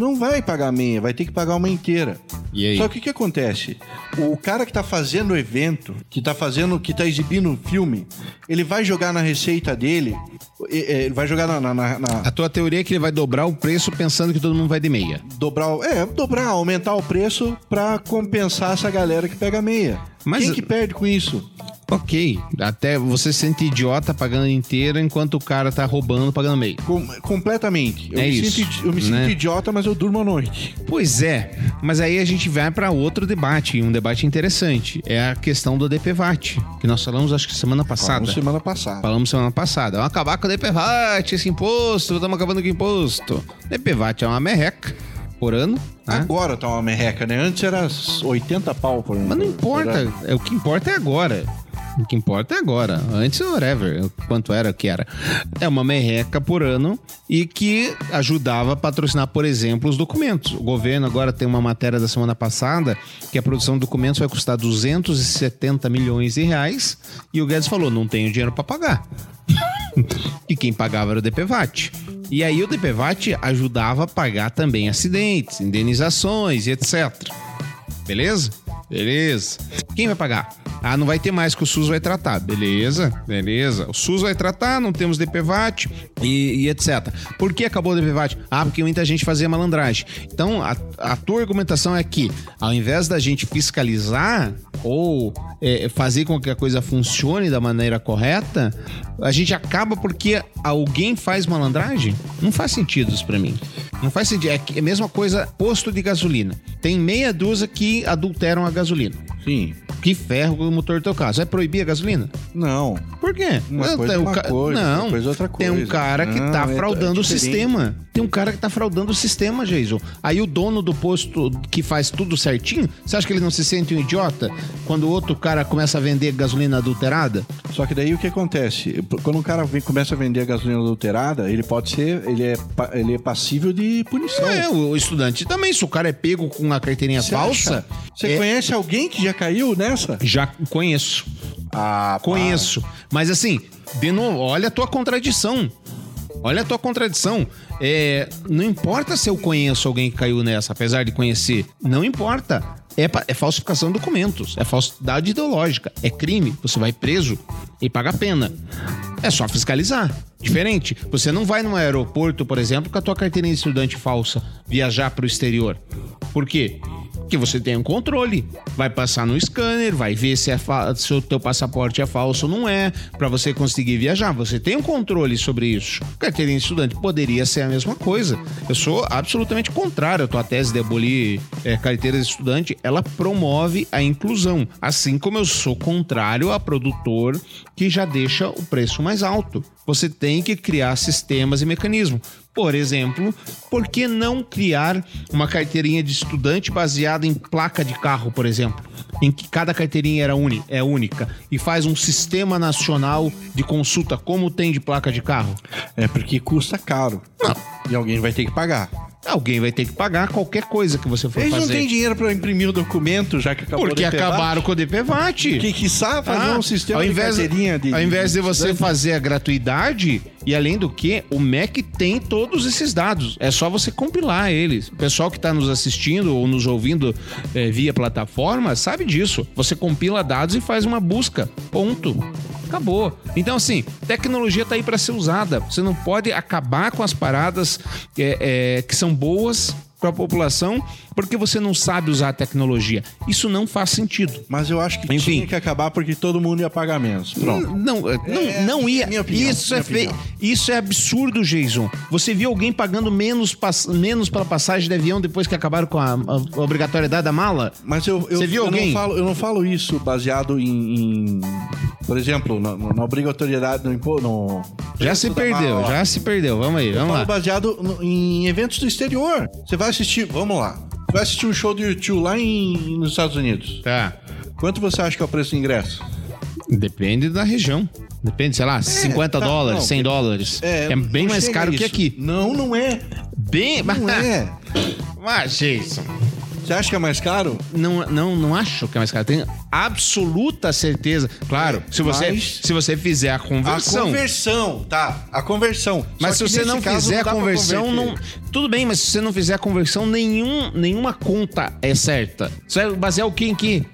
não vai pagar meia, vai ter que pagar uma inteira. E aí? Só que o que acontece? O cara que tá fazendo o evento, que tá fazendo, que tá exibindo o filme, ele vai jogar na receita dele, e- ele vai jogar na, na- na- A tua teoria é que ele vai dobrar o preço pensando que todo mundo vai de meia. dobrar, é, dobrar, aumentar o preço pra compensar essa galera que pega meia. Mas- Quem que perde com isso? Ok, até você se sente idiota pagando inteira enquanto o cara tá roubando pagando meio. Com- completamente. Eu É me, isso, sinto, eu me né? sinto idiota, mas eu durmo à noite. Pois é, mas aí a gente vai para outro debate, um debate interessante. É a questão do DPVAT, que nós falamos acho que semana passada. Falamos semana passada. Falamos semana passada. Vamos acabar com o DPVAT, esse imposto, estamos acabando com o imposto. DPVAT é uma merreca por ano, né? Agora tá uma merreca, né? Antes era 80 pau por Mas não importa, é, o que importa é agora. O que importa é agora. Antes, whatever, quanto era, o que era. É uma merreca por ano e que ajudava a patrocinar, por exemplo, os documentos. O governo agora tem uma matéria da semana passada que a produção de documentos vai custar 270 milhões de reais e o Guedes falou, não tenho dinheiro para pagar. e quem pagava era o DPVAT. E aí o DPVAT ajudava a pagar também acidentes, indenizações e etc. Beleza? Beleza. Quem vai pagar? Ah, não vai ter mais que o SUS vai tratar. Beleza, beleza. O SUS vai tratar, não temos DPVAT e, e etc. Por que acabou o DPVAT? Ah, porque muita gente fazia malandragem. Então, a, a tua argumentação é que, ao invés da gente fiscalizar ou é, fazer com que a coisa funcione da maneira correta, a gente acaba porque alguém faz malandragem? Não faz sentido isso pra mim. Não faz sentido. É é a mesma coisa posto de gasolina. Tem meia dúzia que adulteram a gasolina. Sim. Que ferro o motor do teu carro. Vai proibir a gasolina? Não. Por quê? Uma Não, coisa é tem uma ca- coisa, não, outra coisa é outra Tem um coisa. cara que Não, tá é- fraudando é o sistema. Tem um cara que tá fraudando o sistema, Jason. Aí o dono do posto que faz tudo certinho, você acha que ele não se sente um idiota quando o outro cara começa a vender gasolina adulterada? Só que daí o que acontece? Quando um cara vem- começa a vender gasolina adulterada, ele pode ser, ele é, ele é passível de punição. É, o estudante também. Se o cara é pego com uma carteirinha Você falsa? Você é- conhece alguém que já caiu nessa? já conheço. Ah, Conheço. Mas assim, de novo, olha a tua contradição. Olha a tua contradição. É, não importa se eu conheço alguém que caiu nessa, apesar de conhecer. Não importa. É, é falsificação de documentos. É falsidade ideológica. É crime. Você vai preso e paga pena. É só fiscalizar. Diferente. Você não vai num aeroporto, por exemplo, com a tua carteirinha de estudante falsa viajar para o exterior. Por quê? Que você tem um controle. Vai passar no scanner, vai ver se, é se o teu passaporte é falso ou não é, para você conseguir viajar. Você tem um controle sobre isso. Carteirinha de estudante poderia ser a mesma coisa. Eu sou absolutamente contrário à tua tese de abolir é, carteiras de estudante. Ela promove a inclusão, assim como eu sou contrário a produtor que já deixa o preço mais alto. Você tem que criar sistemas e mecanismos. Por exemplo, por que não criar uma carteirinha de estudante baseada em placa de carro, por exemplo? Em que cada carteirinha era uni- é única e faz um sistema nacional de consulta como tem de placa de carro? É porque custa caro. E alguém vai ter que pagar. Alguém vai ter que pagar qualquer coisa que você for Eles fazer. não têm dinheiro pra imprimir o documento, já que acabou Porque acabaram com o DPVAT. Que quiçá fazer Ah, um sistema ao invés, de carteirinha de... Ao invés de você fazer a gratuidade, e além do que, o MEC tem todos esses dados. É só você compilar eles. O pessoal que está nos assistindo ou nos ouvindo eh, via plataforma sabe disso. Você compila dados e faz uma busca. Ponto. Acabou. Então, assim, tecnologia tá aí para ser usada. Você não pode acabar com as paradas eh, eh, que são boas para a população porque você não sabe usar a tecnologia. Isso não faz sentido. Mas eu acho que Enfim. tinha que acabar porque todo mundo ia pagar menos. Pronto. Não, é, não, É, não ia. minha opinião, isso, minha é fe... isso é absurdo, Jason. Você viu alguém pagando menos, pass- menos pela passagem de avião depois que acabaram com a, a obrigatoriedade da mala? Mas eu, eu, Você viu eu alguém? Não falo, eu não falo isso baseado em, em- por exemplo, na, na obrigatoriedade no imposto. No Já se perdeu, mala. já se perdeu. Vamos aí, Eu vamos falo lá. baseado no- em eventos do exterior. Você vai assistir, vamos lá. Vai assistir um show do YouTube lá em, nos Estados Unidos. Tá. Quanto você acha que é o preço do ingresso? Depende da região. Depende, sei lá, 50 tá, dólares, não, 100 dólares. É, bem não mais caro a que isso. aqui. Não, não é. Bem. Não é. Mas, Jason. Você acha que é mais caro? Não, não, não acho que é mais caro. Tenho absoluta certeza. Claro, se você, Mas- se você fizer a A conversão. conversão, tá. A conversão. Mas Só se que você nesse não caso fizer dá a pra conversão, não. converter. Tudo bem, mas se você não fizer a conversão, nenhum, nenhuma conta é certa. Você vai basear o quê em quê?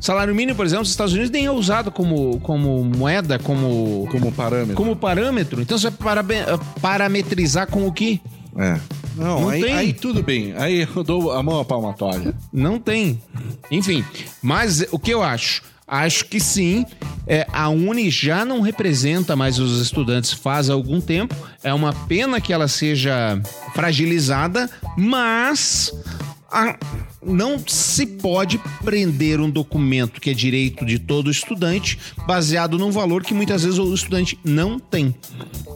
Salário mínimo, por exemplo, nos Estados Unidos nem é usado como, como moeda, como, Como parâmetro. como parâmetro. Então você vai parabe- parametrizar com o quê? É. Não, Não aí, tem. aí tudo bem. Aí eu dou a mão à palmatória. Não tem. Enfim, mas o que eu acho? Acho que sim. É, a Uni já não representa mais os estudantes faz algum tempo. É uma pena que ela seja fragilizada, mas a- não se pode prender um documento que é direito de todo estudante baseado num valor que muitas vezes o estudante não tem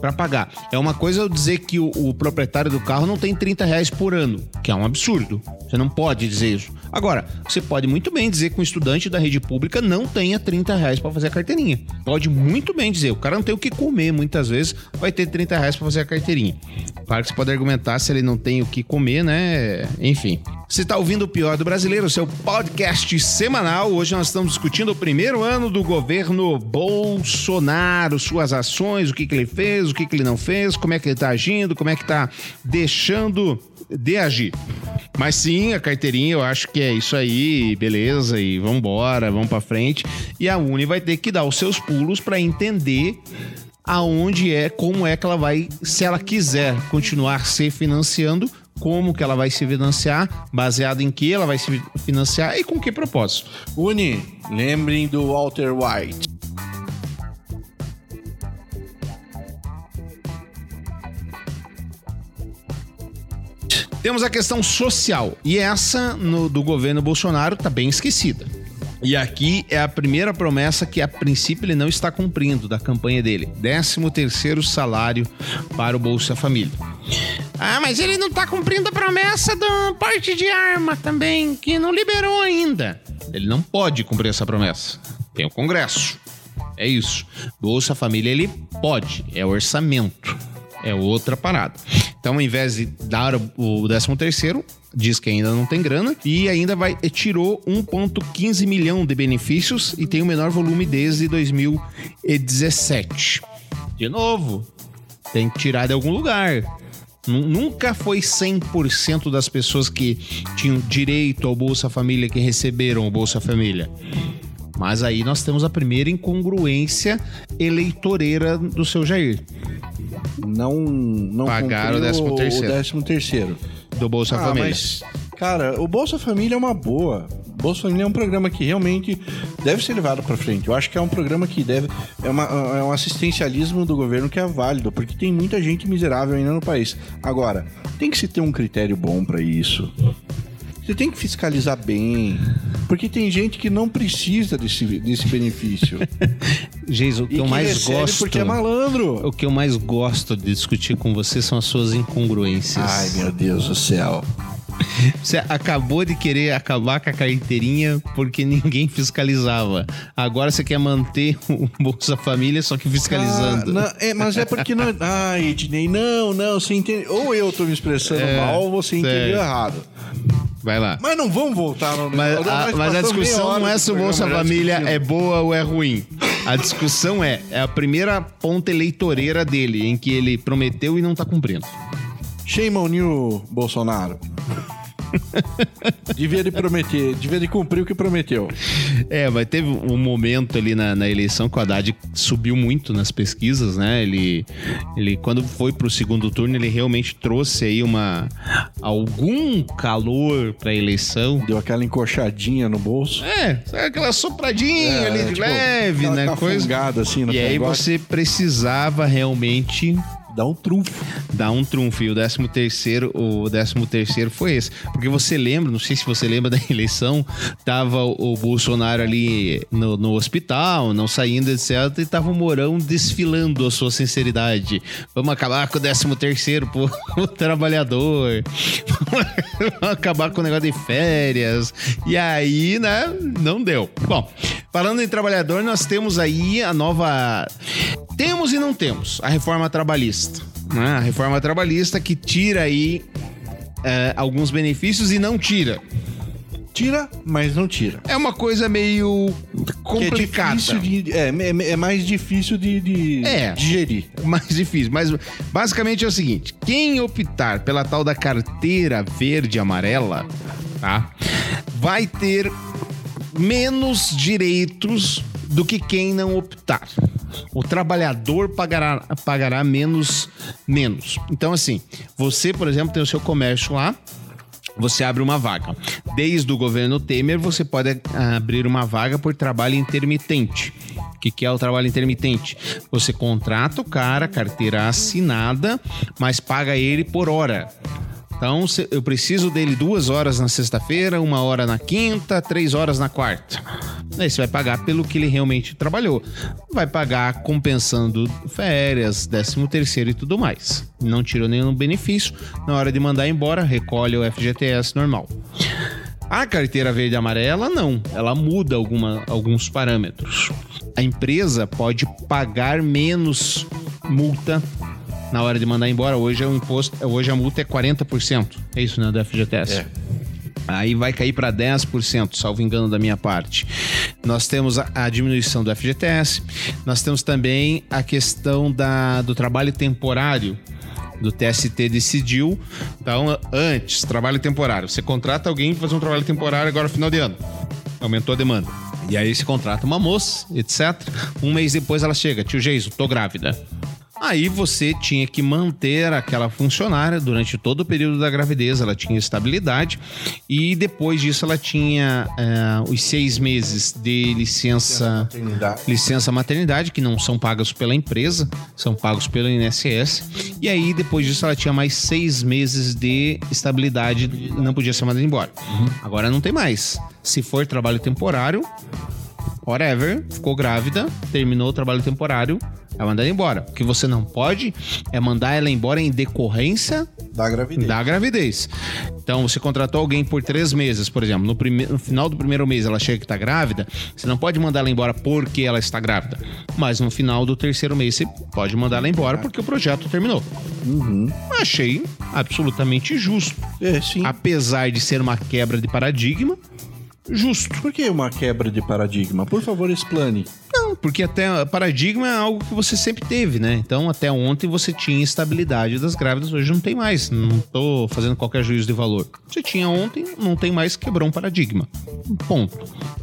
para pagar. É uma coisa eu dizer que o, o proprietário do carro não tem 30 reais por ano, que é um absurdo. Você não pode dizer isso. Agora, você pode muito bem dizer que um estudante da rede pública não tenha 30 reais para fazer a carteirinha. Pode muito bem dizer. O cara não tem o que comer, muitas vezes vai ter 30 reais para fazer a carteirinha. Claro que você pode argumentar se ele não tem o que comer, né? Enfim. Você está ouvindo o Pior do Brasileiro, seu podcast semanal. Hoje nós estamos discutindo o primeiro ano do governo Bolsonaro, suas ações, o que, que ele fez, o que, que ele não fez, como é que ele está agindo, como é que está deixando de agir. Mas sim, a carteirinha eu acho que é isso aí, beleza, e vambora, vamos pra frente. E a Uni vai ter que dar os seus pulos para entender aonde é, como é que ela vai, se ela quiser continuar se financiando, como que ela vai se financiar, baseado em que ela vai se financiar e com que propósito. Uni, lembrem do Walter White. Temos a questão social. E essa no- do governo Bolsonaro tá bem esquecida. E aqui é a primeira promessa que a princípio ele não está cumprindo da campanha dele. 13 terceiro salário para o Bolsa Família. Ah, mas ele não tá cumprindo a promessa do porte de arma também, que não liberou ainda. Ele não pode cumprir essa promessa. Tem o Congresso. É isso. Bolsa Família ele pode, é orçamento. É outra parada. Então, ao invés de dar o 13 terceiro, diz que ainda não tem grana e ainda vai tirou 1.15 milhão de benefícios e tem o menor volume desde 2017. De novo, tem que tirar de algum lugar. Nu- Nunca foi 100% das pessoas que tinham direito ao Bolsa Família que receberam o Bolsa Família. Mas aí nós temos a primeira incongruência eleitoreira do seu Jair, Não, não Pagaram o cumpriu 13º. o décimo terceiro. Do Bolsa Ah, Família. mas, cara, o Bolsa Família é uma boa. O Bolsa Família é um programa que realmente deve ser levado pra frente. Eu acho que é um programa que deve. É, uma, é um assistencialismo do governo que é válido, porque tem muita gente miserável ainda no país. Agora, tem que se ter um critério bom pra isso. Você tem que fiscalizar bem. Porque tem gente que não precisa desse, desse benefício. Jason, o que e eu que mais gosto. porque é malandro. O que eu mais gosto de discutir com você são as suas incongruências. Ai, meu Deus do céu. Você acabou de querer acabar com a carteirinha porque ninguém fiscalizava. Agora você quer manter o Bolsa Família só que fiscalizando. Ah, não, é, mas é porque não. Ai, Ednei, não, não, você entende. Ou eu tô me expressando É, mal, ou você entendeu errado. Vai lá. Mas não vamos voltar no Mas, a, mas a discussão não é se o Bolsa Família é boa ou é ruim. A discussão é, é a primeira ponta eleitoreira dele, em que ele prometeu e não tá cumprindo. Shame on you, Bolsonaro. devia de prometer, devia de cumprir o que prometeu. É, mas teve um momento ali na, na eleição que o Haddad subiu muito nas pesquisas, né? Ele, ele quando foi pro segundo turno, ele realmente trouxe aí uma algum calor pra eleição. Deu aquela encoxadinha no bolso. É, aquela sopradinha É, ali de tipo, leve, né? Coisa. assim no E aí cangote. você precisava realmente Dá um trunfo. dar um trunfo. E o 13 terceiro, o 13 terceiro foi esse. Porque você lembra, não sei se você lembra da eleição, tava o Bolsonaro ali no, no hospital, não saindo, etc. E tava o Mourão desfilando a sua sinceridade. Vamos acabar com o 13 terceiro pro trabalhador. Vamos acabar com o negócio de férias. E aí, né, não deu. Bom, falando em trabalhador, nós temos aí a nova... Temos e não temos a reforma trabalhista. Né? A reforma trabalhista que tira aí é, alguns benefícios e não tira. Tira, mas não tira. É uma coisa meio complicada. Que é, de, é, é- é mais difícil de, de É. digerir. mais difícil. Mas basicamente é o seguinte: quem optar pela tal da carteira verde e amarela, tá? Vai ter menos direitos do que quem não optar. O trabalhador pagará, pagará menos, menos. Então, assim, você, por exemplo, tem o seu comércio lá, você abre uma vaga. Desde o governo Temer, você pode ah, abrir uma vaga por trabalho intermitente. O que, que é o trabalho intermitente? Você contrata o cara, carteira assinada, mas paga ele por hora. Então, eu preciso dele duas horas na sexta-feira, uma hora na quinta, três horas na quarta. Aí você vai pagar pelo que ele realmente trabalhou. Vai pagar compensando férias, décimo terceiro e tudo mais. Não tirou nenhum benefício. Na hora de mandar embora, recolhe o FGTS normal. A carteira verde e amarela, não. Ela muda alguma, alguns parâmetros. A empresa pode pagar menos multa na hora de mandar embora. Hoje é o imposto, hoje a multa é 40%. É isso, né, do FGTS? É. Aí vai cair para 10%, salvo engano da minha parte. Nós temos a, a diminuição do FGTS, nós temos também a questão da, do trabalho temporário. Do TST decidiu. Então, antes, trabalho temporário. Você contrata alguém para fazer um trabalho temporário agora final de ano. Aumentou a demanda. E aí você contrata uma moça, etc. Um mês depois ela chega, tio Geiso, tô grávida. Aí você tinha que manter aquela funcionária durante todo o período da gravidez, ela tinha estabilidade e depois disso ela tinha eh, os seis meses de licença Maternidade. licença maternidade que não são pagos pela empresa, são pagos pelo INSS e aí depois disso ela tinha mais seis meses de estabilidade, não podia ser mandada embora. Agora não tem mais. Se for trabalho temporário, whatever, ficou grávida, terminou o trabalho temporário, é mandada embora. O que você não pode é mandar ela embora em decorrência Da gravidez. da gravidez. Então, você contratou alguém por três meses, por exemplo, no, prime- no final do primeiro mês ela chega que está grávida, você não pode mandar ela embora porque ela está grávida. Mas no final do terceiro mês você pode mandar ela embora porque o projeto terminou. Achei absolutamente justo. É, sim. Apesar de ser uma quebra de paradigma, justo. Por que uma quebra de paradigma? Por favor, explane. Não, porque até paradigma é algo que você sempre teve, né? Então, até ontem você tinha estabilidade das grávidas, hoje não tem mais. Não tô fazendo qualquer juízo de valor. Você tinha ontem, não tem mais, quebrou um paradigma. Ponto.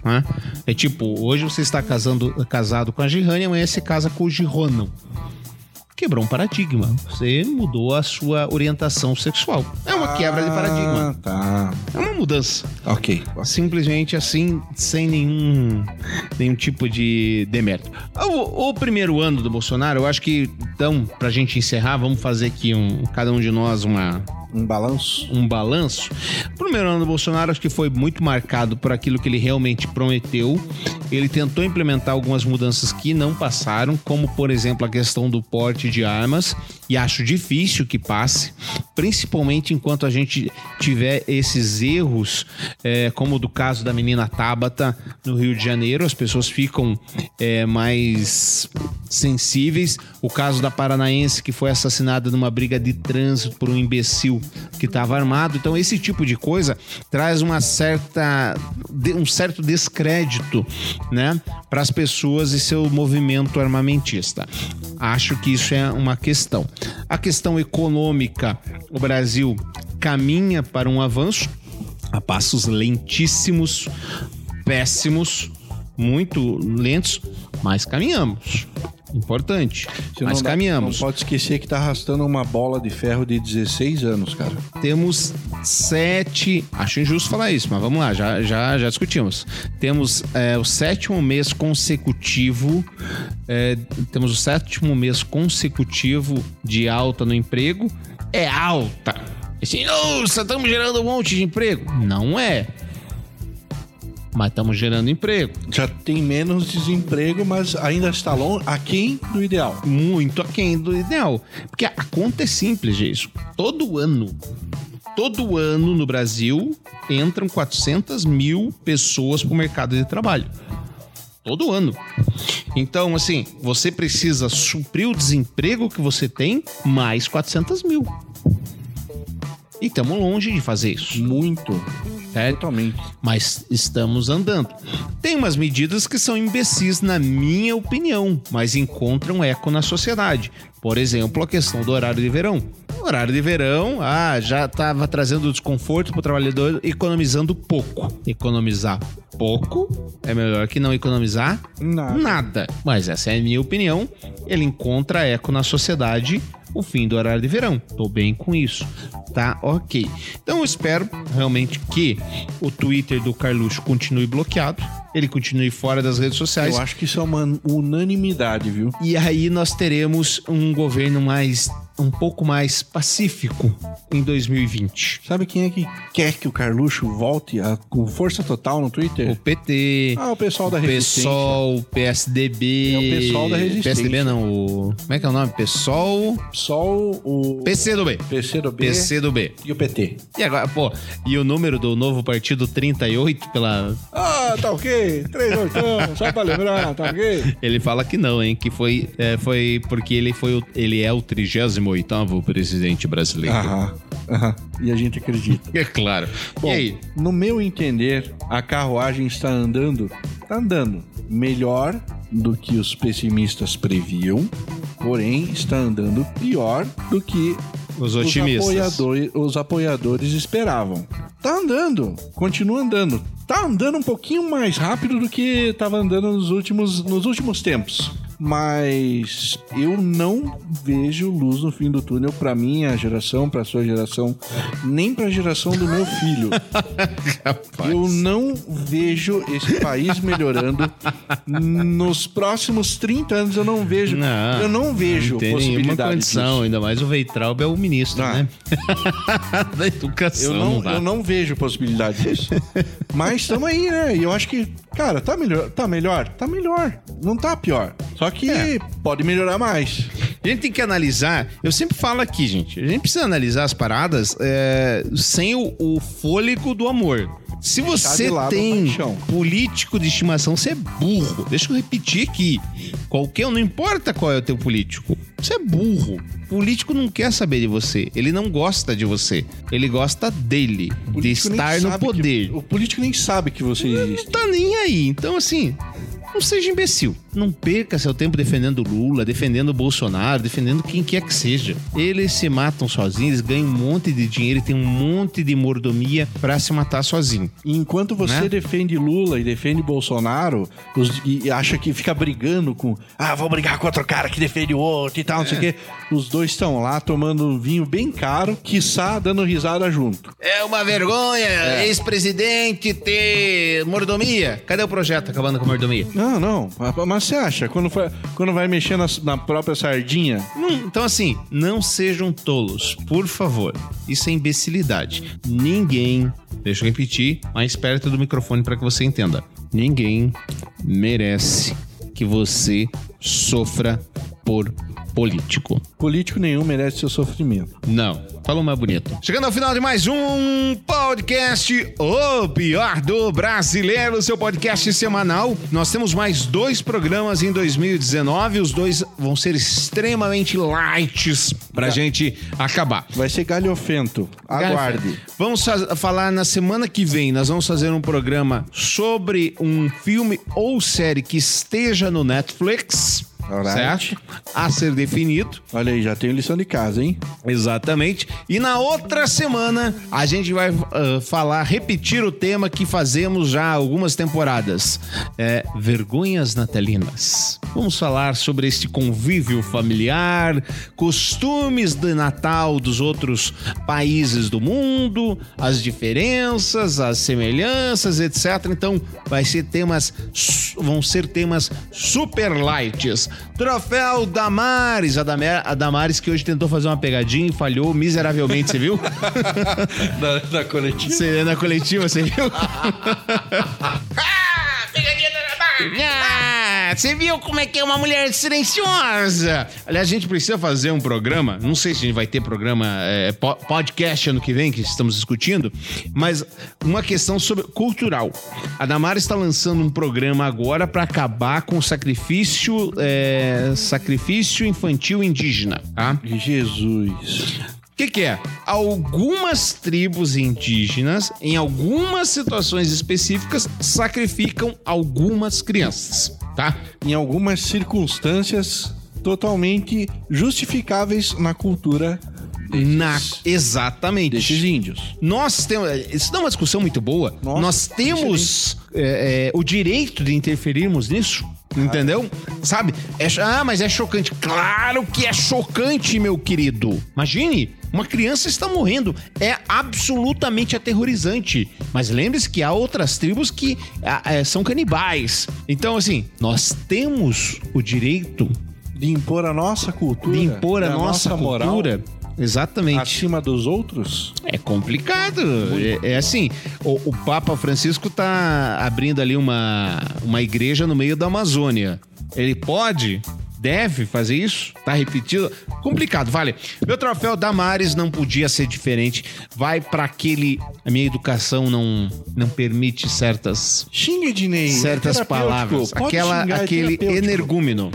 Né? É tipo, hoje você está casando, casado com a Girrane, amanhã você casa com o Girrono. Quebrou um paradigma. Você mudou a sua orientação sexual. É uma quebra de paradigma. Ah, tá. É uma mudança. Ok. Simplesmente assim, sem nenhum, nenhum tipo de demérito. O, o primeiro ano do Bolsonaro, eu acho que, então, pra gente encerrar, vamos fazer aqui um, cada um de nós uma, Um balanço. um balanço. O primeiro ano do Bolsonaro acho que foi muito marcado por aquilo que ele realmente prometeu. Ele tentou implementar algumas mudanças que não passaram, como por exemplo a questão do porte de armas, e acho difícil que passe, principalmente enquanto a gente tiver esses erros, é, como do caso da menina Tabata no Rio de Janeiro, as pessoas ficam é, mais sensíveis. O caso da paranaense que foi assassinada numa briga de trânsito por um imbecil que estava armado. Então esse tipo de coisa traz uma certa um certo descrédito, né, para as pessoas e seu movimento armamentista. Acho que isso é uma questão. A questão econômica, o Brasil caminha para um avanço a passos lentíssimos, péssimos, muito lentos, mas caminhamos. Importante. Você mas não dá- caminhamos. Não pode esquecer que tá arrastando uma bola de ferro de 16 anos, cara. Temos sete. Acho injusto falar isso, mas vamos lá, já, já, já discutimos. Temos é, o sétimo mês consecutivo. é, temos o sétimo mês consecutivo de alta no emprego. É alta. Assim, nossa, estamos gerando um monte de emprego. Não é. Mas estamos gerando emprego. Já tem menos desemprego, mas ainda está longe, aquém do ideal. muito aquém do ideal. Porque a conta é simples, isso. Todo ano, todo ano no Brasil entram 400 mil pessoas para o mercado de trabalho. Todo ano. Então, assim, você precisa suprir o desemprego que você tem mais 400 mil. E estamos longe de fazer isso. Muito. Certo? Totalmente. mas estamos andando. Tem umas medidas que são imbecis, na minha opinião, mas encontram eco na sociedade. Por exemplo, a questão do horário de verão. O horário de verão, ah, já estava trazendo desconforto para o trabalhador, economizando pouco. Economizar pouco é melhor que não economizar Nada. nada. Mas essa é a minha opinião. Ele encontra eco na sociedade o fim do horário de verão. Tô bem com isso. Tá ok. Então eu espero realmente que o Twitter do Carluxo continue bloqueado. Ele continue fora das redes sociais. Eu acho que isso é uma unanimidade, viu? E aí nós teremos um governo mais um pouco mais pacífico em 2020. Sabe quem é que quer que o Carluxo volte a- com força total no O Twitter? PT, Ah, o pessoal da o resistência. PSOL, o PSDB. É o pessoal da resistência. PSDB não, o como é que é o nome? PSOL, PSOL, o PCdoB. PCdoB PCdoB. e o PT. E agora, pô, e o número do novo partido 38 pela Ah, tá ok. Três oitão, só pra lembrar, tá ok? Ele fala que não, hein? Que foi, é, foi porque ele foi o, ele é o 38º presidente brasileiro. Aham, aham. E a gente acredita. É claro. Bom, e aí? no meu entender, a carruagem está andando, tá andando melhor do que os pessimistas previam, porém está andando pior do que Os otimistas. Os, apoiadores, os apoiadores esperavam. Tá andando, continua andando. Tá andando um pouquinho mais rápido do que estava andando nos últimos, nos últimos tempos. Mas eu não vejo luz no fim do túnel pra minha geração, pra sua geração, nem pra geração do meu filho. Eu não vejo esse país melhorando. Nos próximos 30 anos eu não vejo. Não, eu não vejo não tem nenhuma possibilidade condição, disso. ainda mais o Veitraub é o ministro, Ah. né? da educação. Eu não, eu não vejo possibilidade disso. Mas estamos aí, né? E eu acho que, cara, tá melhor. Tá melhor? Tá melhor. Não tá pior. Só que É. pode melhorar mais. A gente tem que analisar. Eu sempre falo aqui, gente. A gente precisa analisar as paradas é, sem o, o fôlego do amor. Se você tem político de estimação, você é burro. Deixa eu repetir aqui. Qualquer um, não importa qual é o teu político. Você é burro. Político não quer saber de você. Ele não gosta de você. Ele gosta dele, de estar no poder. que- o político nem sabe que você existe. Não tá nem aí. Então, assim, não seja imbecil. Não perca seu tempo defendendo Lula, defendendo Bolsonaro, defendendo quem quer que seja. Eles se matam sozinhos, eles ganham um monte de dinheiro e tem um monte de mordomia pra se matar sozinho. E enquanto você Né? defende Lula e defende Bolsonaro os- e acha que fica brigando com ah, vou brigar com outro cara que defende o outro e tal, não sei o É. quê. Os dois estão lá tomando vinho bem caro, quiçá dando risada junto. É uma vergonha, É. ex-presidente ter mordomia. Cadê o projeto acabando com a mordomia? Não, não. Mas você acha, quando, foi- quando vai mexer na, na própria sardinha, Hum, Então, assim, não sejam tolos, por favor. Isso é imbecilidade. Ninguém, deixa eu repetir, mais perto do microfone para que você entenda. Ninguém merece que você sofra por político. político nenhum merece seu sofrimento. Não. Falou mais bonito. Chegando ao final de mais um podcast, o pior do brasileiro, seu podcast semanal. Nós temos mais dois programas em 2019. Os dois vão ser extremamente lights pra gente acabar. Vai ser galhofento. Aguarde. Vamos fa- falar na semana que vem. Nós vamos fazer um programa sobre um filme ou série que esteja no Netflix. Alright. certo? A ser definido. Olha aí, já tenho lição de casa, hein? Exatamente. E na outra semana a gente vai ah, falar, repetir o tema que fazemos já há algumas temporadas. É vergonhas natalinas. Vamos falar sobre este convívio familiar, costumes de Natal dos outros países do mundo, as diferenças, as semelhanças, etc. Então, vai ser temas vão ser temas super lights. Troféu Damares, a, Dama- a Damares que hoje tentou fazer uma pegadinha e falhou miseravelmente, você viu? Da, da coletiva. Você na coletiva, você viu? Ah, você viu como é que é uma mulher silenciosa? Aliás, a gente precisa fazer um programa. Não sei se a gente vai ter programa é, po- podcast ano que vem, que estamos discutindo, mas uma questão sobre cultural. A Damara está lançando um programa agora para acabar com o sacrifício, é, sacrifício infantil indígena, tá? Jesus. O que, que é? Algumas tribos indígenas, em algumas situações específicas, sacrificam algumas crianças, tá? Em algumas circunstâncias totalmente justificáveis na cultura Na, exatamente. desses índios. Nós temos. Isso dá uma discussão muito boa. Nossa, Nós temos é, é, o direito de interferirmos nisso. Entendeu? Sabe? É ah, mas é chocante. Claro que é chocante, meu querido. Imagine, uma criança está morrendo. É absolutamente aterrorizante. Mas lembre-se que há outras tribos que ah, é, são canibais. Então, assim, nós temos o direito De impor a nossa cultura. de impor a da nossa, moral cultura. Exatamente. acima dos outros. É complicado. É, é assim, o, o Papa Francisco tá abrindo ali uma, uma igreja no meio da Amazônia. Ele pode, deve fazer isso? Tá repetido? Complicado, vale. Meu troféu Damares não podia ser diferente. Vai pra aquele. A minha educação não, não permite certas. Xinga, é Certas terapêutico. palavras. Pode Aquela, é aquele energúmeno.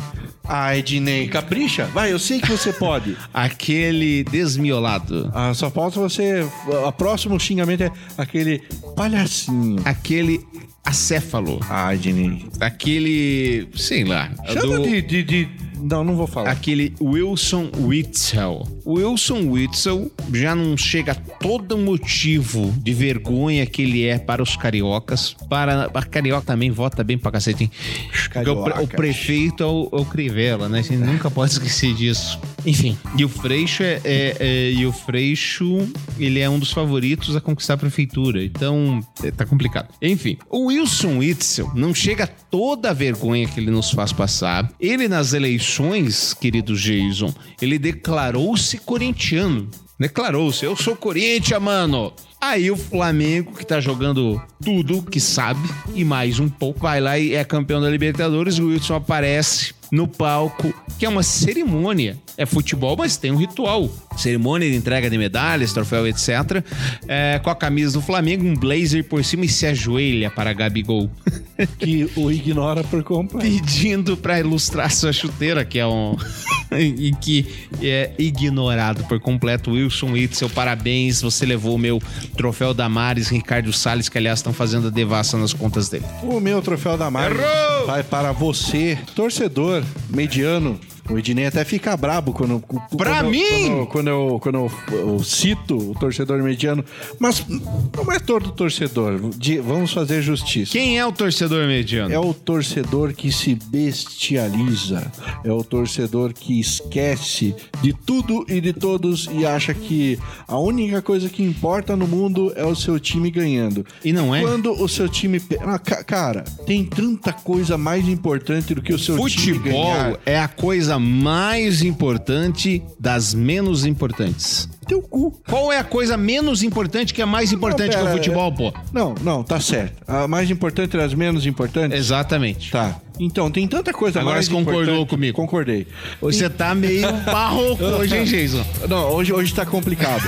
Ah, Ednei, capricha. Vai, eu sei que você pode. Aquele desmiolado. Ah, só falta você. O próximo xingamento é aquele palhacinho. Aquele acéfalo. Ah, Ednei. Aquele. sei lá. Chama do- de, de, de- Não, não vou falar. aquele Wilson Witzel. Wilson Witzel já não chega a todo motivo de vergonha que ele é para os cariocas. Para a carioca também vota bem pra cacete. hein? O, o prefeito é o, é o Crivella, né? A gente nunca pode esquecer disso. Enfim, e o Freixo é, é- é- e o Freixo, ele é um dos favoritos a conquistar a prefeitura. Então, é, tá complicado. Enfim, o Wilson Witzel não chega a toda a vergonha que ele nos faz passar. Ele nas eleições, querido Jason, ele declarou-se corintiano. Declarou-se, eu sou Corinthians, mano. Aí o Flamengo, que tá jogando tudo que sabe e mais um pouco, vai lá e é campeão da Libertadores. O Wilson aparece no palco, que é uma cerimônia. É futebol, mas tem um ritual. Cerimônia de entrega de medalhas, troféu, etc. É, com a camisa do Flamengo, um blazer por cima e se ajoelha para Gabigol. Que o ignora por completo. pedindo pra ilustrar sua chuteira, que é um. e que é ignorado por completo. Wilson Witzel, parabéns. Você levou o meu troféu Damares, Ricardo Salles, que aliás estão fazendo a devassa nas contas dele. O meu troféu da Mari Errou! vai para você, torcedor mediano. O Ednei até fica brabo quando. Pra quando- mim? Quando, quando eu, quando eu, eu cito o torcedor mediano. Mas não é todo torcedor. De- vamos fazer justiça. Quem é o torcedor mediano? É o torcedor que se bestializa. É o torcedor que esquece de tudo e de todos e acha que a única coisa que importa no mundo é o seu time ganhando. E não é? Quando o seu time. Ah, cara, tem tanta coisa mais importante do que o seu time Futebol é a coisa mais importante das menos importantes. Teu cu. Qual é a coisa menos importante que é mais importante Não, que o pera, futebol, pô? Não, não, tá certo. A mais importante das menos importantes? Exatamente. Tá. Então, tem tanta coisa Agora mais você concordou importante- comigo. Concordei. Você tá meio barroco hoje, hein, Jason? Não, hoje, hoje tá complicado.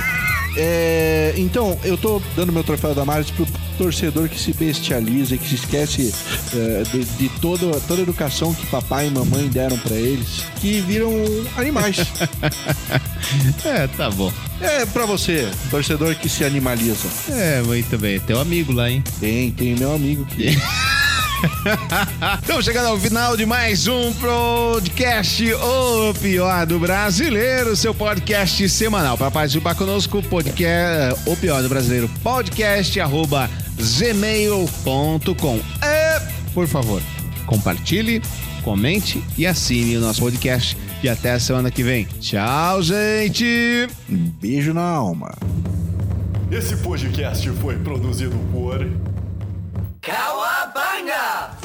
É, então, eu tô dando meu troféu da Maris pro torcedor que se bestializa e que se esquece é, de, de toda, toda a educação que papai e mamãe deram pra eles, que viram animais. É, tá bom. é pra você, torcedor que se animaliza. É, muito bem. Teu amigo lá, hein? Tem, tem meu amigo que. Estamos chegando ao final de mais um podcast O Pior do Brasileiro, seu podcast semanal. Para participar conosco, podcast O Pior do Brasileiro, podcast arroba gmail.com. E, por favor, compartilhe, comente e assine o nosso podcast. E até a semana que vem. Tchau, gente! Um beijo na alma. Esse podcast foi produzido por Cowabunga!